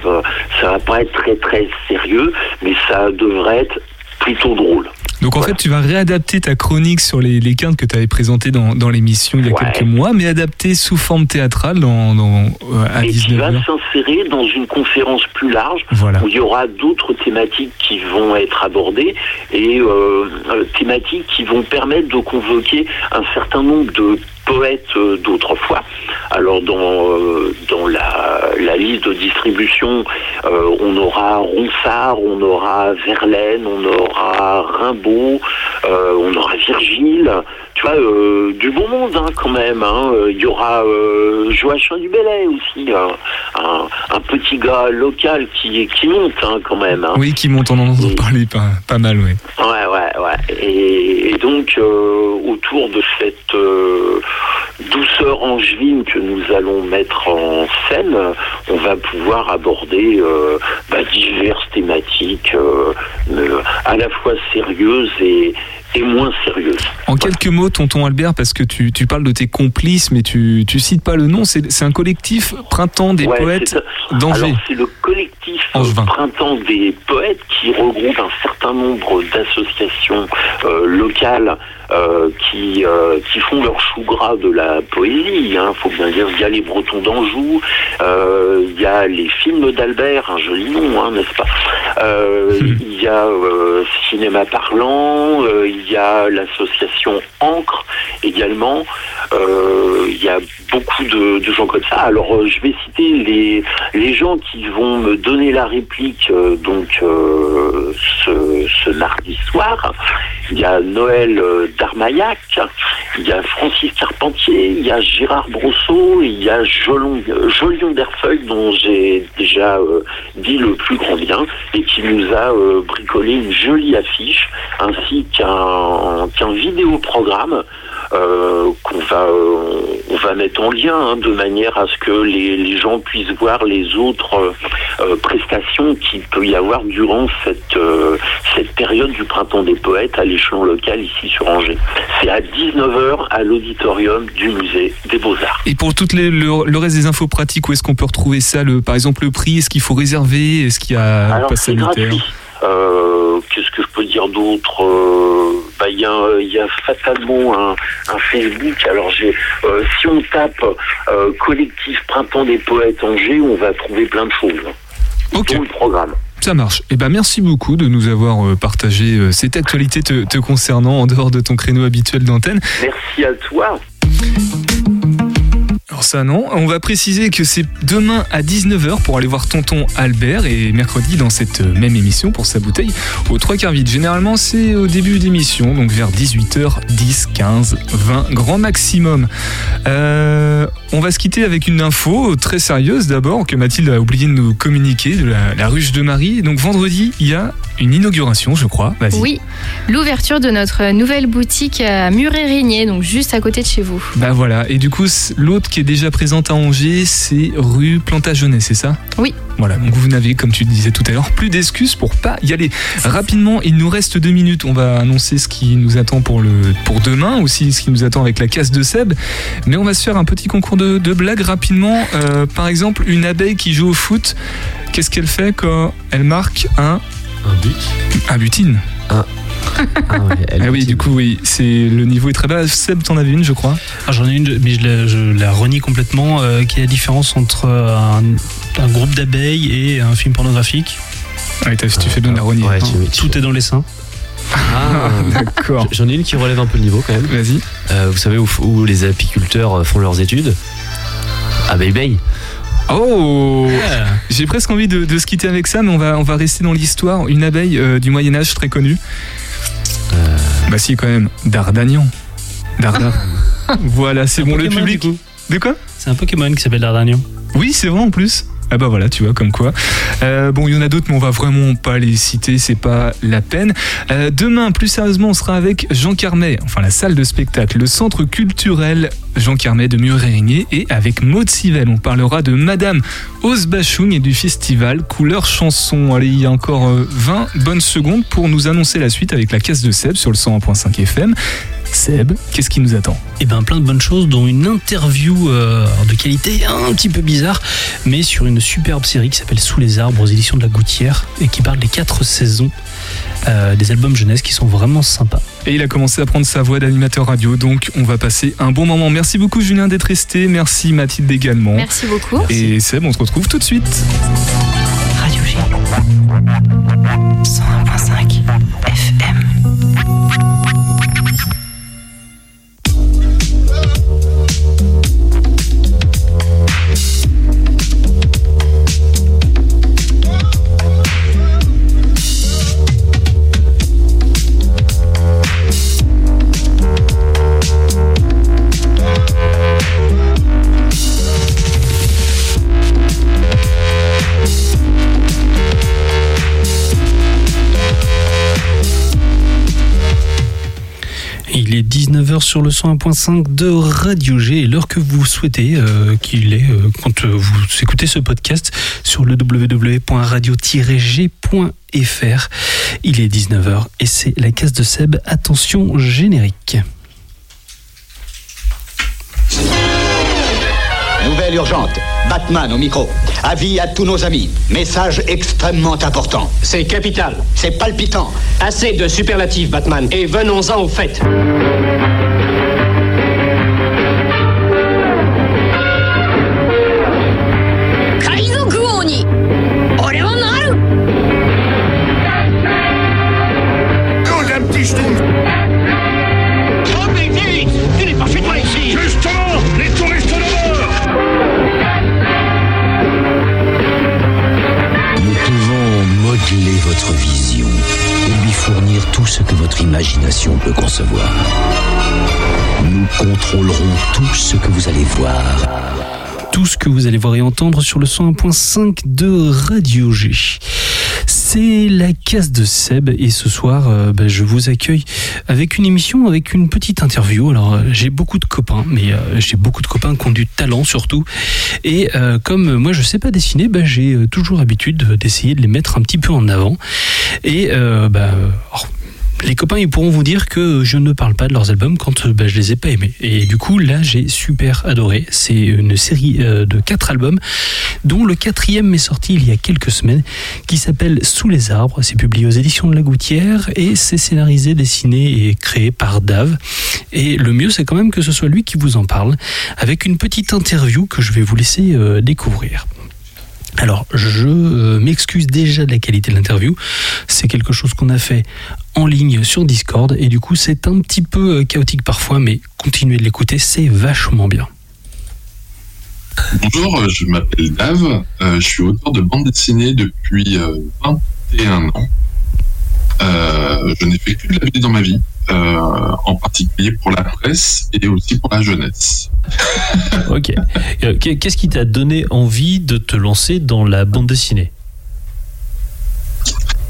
ça va pas être très très sérieux, mais ça devrait être plutôt drôle.
Donc en fait, tu vas réadapter ta chronique sur les, les quintes que tu avais présentées dans, dans l'émission il y a quelques mois, mais adaptée sous forme théâtrale dans, dans, euh, à
et qui va
19h.
s'insérer dans une conférence plus large
Voilà.
où il y aura d'autres thématiques qui vont être abordées et euh, euh, thématiques qui vont permettre de convoquer un certain nombre de poètes euh, d'autrefois. Alors dans euh, dans la, la liste de distribution, euh, on aura Ronsard, on aura Verlaine, on aura Rimbaud, euh, on aura Virgile. Tu vois, euh, du bon monde hein, quand même. hein. Il y aura euh, Joachim du Bellay aussi, un, un, un petit gars local qui, qui monte hein, quand même. hein.
Oui, qui monte, on en entend parler pas, pas mal, oui.
Ouais, ouais, ouais. Et, et donc, euh, autour de cette douceur angevine que nous allons mettre en scène, on va pouvoir aborder bah, diverses thématiques à la fois sérieuses et, et moins.
En quelques mots, tonton Albert, parce que tu, tu parles de tes complices, mais tu, tu cites pas le nom, c'est un collectif Printemps des
Ouais,
poètes d'Angers.
C'est le collectif collectif Printemps des poètes qui regroupe un certain nombre d'associations euh, locales euh, qui, euh, qui font leur chou gras de la poésie. Il faut bien dire, il y a les Bretons d'Anjou, euh, il y a les films d'Albert, un joli nom, hein, n'est-ce pas? Euh, Il y a euh, Cinéma Parlant, euh, il y a l'association Encre également. Il y a beaucoup de, de gens comme ça. Alors, je vais citer les, les gens qui vont me donner la réplique donc ce, ce mardi soir. Il y a Noël euh, Darmaillac, il y a Francis Carpentier, il y a Gérard Brosseau, il y a euh, Jolion d'Erfeuil dont j'ai déjà euh, dit le plus grand bien et qui nous a bricolé une jolie affiche ainsi qu'un vidéoprogramme qu'on va euh, on va mettre en lien hein, de manière à ce que les, les gens puissent voir les autres euh, euh, prestations qu'il peut y avoir durant cette euh, cette période du printemps des poètes à l'échelon local ici sur Angers. C'est à 19h à l'auditorium du musée des Beaux-Arts.
Et pour toutes les, le, le reste des infos pratiques, où est-ce qu'on peut retrouver ça le, Par exemple, le prix, est-ce qu'il faut réserver Est-ce qu'il y a un
Alors
pass
c'est
sanitaire
gratuit. Euh, Qu'est-ce que je peux dire d'autre Euh, bah, Il y, a- il y a fatalement un, un Facebook. Alors j'ai, euh, si on tape collectif Printemps des Poètes Angers, on va trouver plein de choses. Dont le programme.
Ça marche. Eh ben, merci beaucoup de nous avoir partagé cette actualité te, te concernant en dehors de ton créneau habituel d'antenne.
Merci à toi.
Alors ça non, on va préciser que c'est demain à 19h pour aller voir tonton Albert et mercredi dans cette euh, même émission pour sa bouteille au trois quarts vide. Généralement c'est au début d'émission, donc vers 18h, 10, 15, 20, grand maximum. Euh, on va se quitter avec une info très sérieuse d'abord que Mathilde a oublié de nous communiquer de la, la ruche de Marie. Donc vendredi il y a une inauguration je crois. Vas-y.
Oui, l'ouverture de notre nouvelle boutique à Muret-Rigné, donc juste à côté de chez vous.
Bah voilà, et du coup l'autre qui est déjà présente à Angers c'est rue Plantagenet, c'est ça?
Oui.
Voilà, donc vous n'avez, comme tu disais tout à l'heure, plus d'excuses pour pas y aller. Rapidement, il nous reste deux minutes. On va annoncer ce qui nous attend pour, le, pour demain, aussi ce qui nous attend avec la casse de Seb. Mais on va se faire un petit concours de, de blagues rapidement. Euh, par exemple, une abeille qui joue au foot, qu'est-ce qu'elle fait quand elle marque un.
Un but
Un butine.
Un. Ah, ouais, elle
Ah oui, du coup, oui, c'est le niveau est très bas. Seb, t'en avais une, je crois.
Ah, J'en ai une, mais je la, je la renie complètement. euh, quelle est la différence entre un, un groupe d'abeilles et un film pornographique
Ouais, t'as- tu fais bien de la renier.
Ouais, tu- tu-
Tout est dans les seins.
Ah,
d'accord.
J'en ai une qui relève un peu le niveau quand même.
Vas-y.
vous savez où, où les apiculteurs font leurs études? À
Oh J'ai presque envie de, de se quitter avec ça, mais on va, on va rester dans l'histoire. Une abeille euh, du Moyen-Âge très connue. Bah si, quand même. Dardagnan. Darda. voilà, c'est bon, le public. De quoi?
C'est un Pokémon qui s'appelle Dardagnan.
Oui, c'est vrai en plus. Ah bah voilà, tu vois, comme quoi. Euh, bon, il y en a d'autres, mais on va vraiment pas les citer, c'est pas la peine. Euh, demain, plus sérieusement, on sera avec Jean Carmet, enfin la salle de spectacle, le centre culturel Jean Carmet de Muret-Rigné, et avec Maud Sivel, on parlera de Madame Osbachung et du festival Couleur Chanson. Allez, il y a encore euh, 20 bonnes secondes pour nous annoncer la suite avec la caisse de Seb sur le 101.5 FM. Seb, qu'est-ce qui nous attend
Eh ben plein de bonnes choses, dont une interview euh, de qualité un petit peu bizarre, mais sur une superbe série qui s'appelle Sous les arbres aux éditions de la Gouttière et qui parle des quatre saisons euh, des albums jeunesse qui sont vraiment sympas.
Et il a commencé à prendre sa voix d'animateur radio, donc on va passer un bon moment. Merci beaucoup Julien d'être resté, merci Mathilde également.
Merci beaucoup.
Et Seb, on se retrouve tout de suite.
Sur le 101.5 de Radio G et l'heure que vous souhaitez euh, qu'il est euh, quand euh, vous écoutez ce podcast sur le www.radio-g.fr. Il est 19h et c'est la case de Seb. Attention générique.
Nouvelle urgente. Batman au micro. Avis à tous nos amis. Message extrêmement important. C'est capital. C'est palpitant.
Assez de superlatifs, Batman, et venons-en au fait.
Imagination peut concevoir. Nous contrôlerons tout ce que vous allez voir.
Tout ce que vous allez voir et entendre sur le 101.5 de Radio G. C'est la case de Seb et ce soir, euh, bah, je vous accueille avec une émission, avec une petite interview. Alors, euh, j'ai beaucoup de copains, mais euh, j'ai beaucoup de copains qui ont du talent surtout. Et comme moi, je sais pas dessiner, bah, j'ai toujours l'habitude d'essayer de les mettre un petit peu en avant. Et bah, les copains, ils pourront vous dire que je ne parle pas de leurs albums quand euh, bah, je les ai pas aimés. Et du coup, là, j'ai super adoré. C'est une série euh, de quatre albums, dont le quatrième est sorti il y a quelques semaines, qui s'appelle Sous les arbres. C'est publié aux éditions de La Gouttière et c'est scénarisé, dessiné et créé par Dave. Et le mieux, c'est quand même que ce soit lui qui vous en parle, avec une petite interview que je vais vous laisser euh, découvrir. Alors, je euh, m'excuse déjà de la qualité de l'interview. C'est quelque chose qu'on a fait en ligne sur Discord et du coup, c'est un petit peu euh, chaotique parfois, mais continuez de l'écouter, c'est vachement bien.
Bonjour, euh, je m'appelle Dave, je suis auteur de bande dessinée depuis euh, 21 ans. Je n'ai fait que de la BD dans ma vie, en particulier pour la presse et aussi pour la jeunesse.
Ok. Euh, qu'est- Qu'est-ce qui t'a donné envie de te lancer dans la bande dessinée?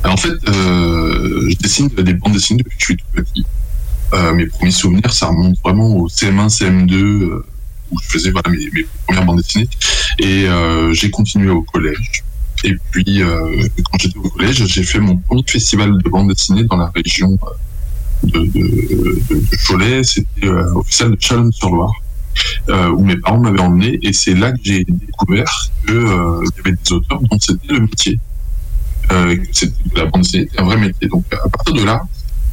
En fait, euh, je dessine des bandes dessinées depuis que je suis tout petit. Euh, mes premiers souvenirs, ça remonte vraiment au CM1, CM2, euh, où je faisais voilà, mes, mes premières bandes dessinées. Et euh, j'ai continué au collège. Et puis, euh, quand j'étais au collège, j'ai fait mon premier festival de bande dessinée dans la région euh, de, de, de- Cholet. C'était euh, au festival de Chalonne-sur-Loire, euh, où mes parents m'avaient emmené. Et c'est là que j'ai découvert qu'il y avait des auteurs dont c'était le métier euh, que la bande dessinée était un vrai métier. Donc à partir de là,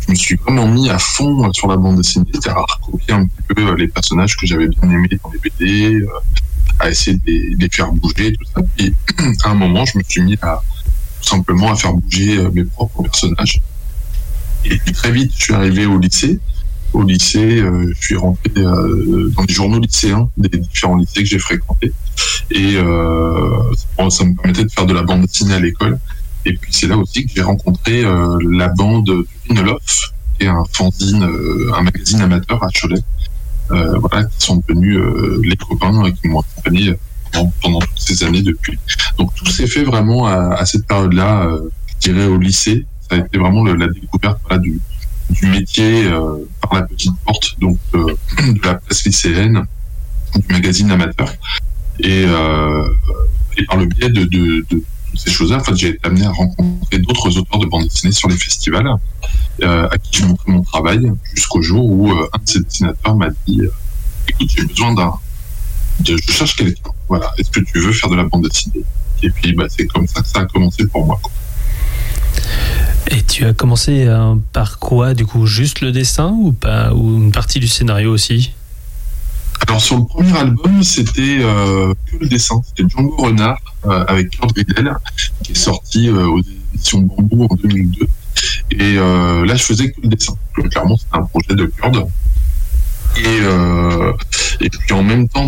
je me suis vraiment mis à fond euh, sur la bande dessinée, à recopier un petit peu euh, les personnages que j'avais bien aimés dans les BD, euh, à essayer de les, de les faire bouger, tout ça. Et à un moment, je me suis mis à tout simplement à faire bouger euh, mes propres personnages. Et puis très vite, je suis arrivé au lycée. Au lycée, euh, je suis rentré euh, dans les journaux lycéens des différents lycées que j'ai fréquentés. Et euh, ça- me permettait de faire de la bande dessinée à l'école. Et puis c'est là aussi que j'ai rencontré la bande du Vinolof, qui est un fanzine, un magazine amateur à Cholet. Voilà, qui sont devenus les copains et qui m'ont accompagné pendant, toutes ces années depuis. Donc tout s'est fait vraiment à, à cette période-là, je dirais au lycée. Ça a été vraiment la découverte du, métier euh, par la petite porte, donc euh, de la presse lycéenne, du magazine amateur. Et, euh, par le biais de, ces choses-là, en fait, j'ai été amené à rencontrer d'autres auteurs de bande dessinée sur les festivals, à qui je montrais mon travail, jusqu'au jour où un de ces dessinateurs m'a dit Écoute, j'ai besoin d'un. de- Je cherche quelqu'un. Voilà, est-ce que tu veux faire de la bande dessinée? Et puis, bah, c'est comme ça que ça a commencé pour moi.
Et tu as commencé par quoi Du coup, juste le dessin ou pas Ou une partie du scénario aussi?
Alors, sur le premier album, c'était euh, que le dessin. C'était Django Renard euh, avec Kurt Riedel, qui est sorti euh, aux éditions Bambou en 2002. Et là, je faisais que le dessin. Donc, clairement, c'était un projet de Kurt. Et, et puis en même temps,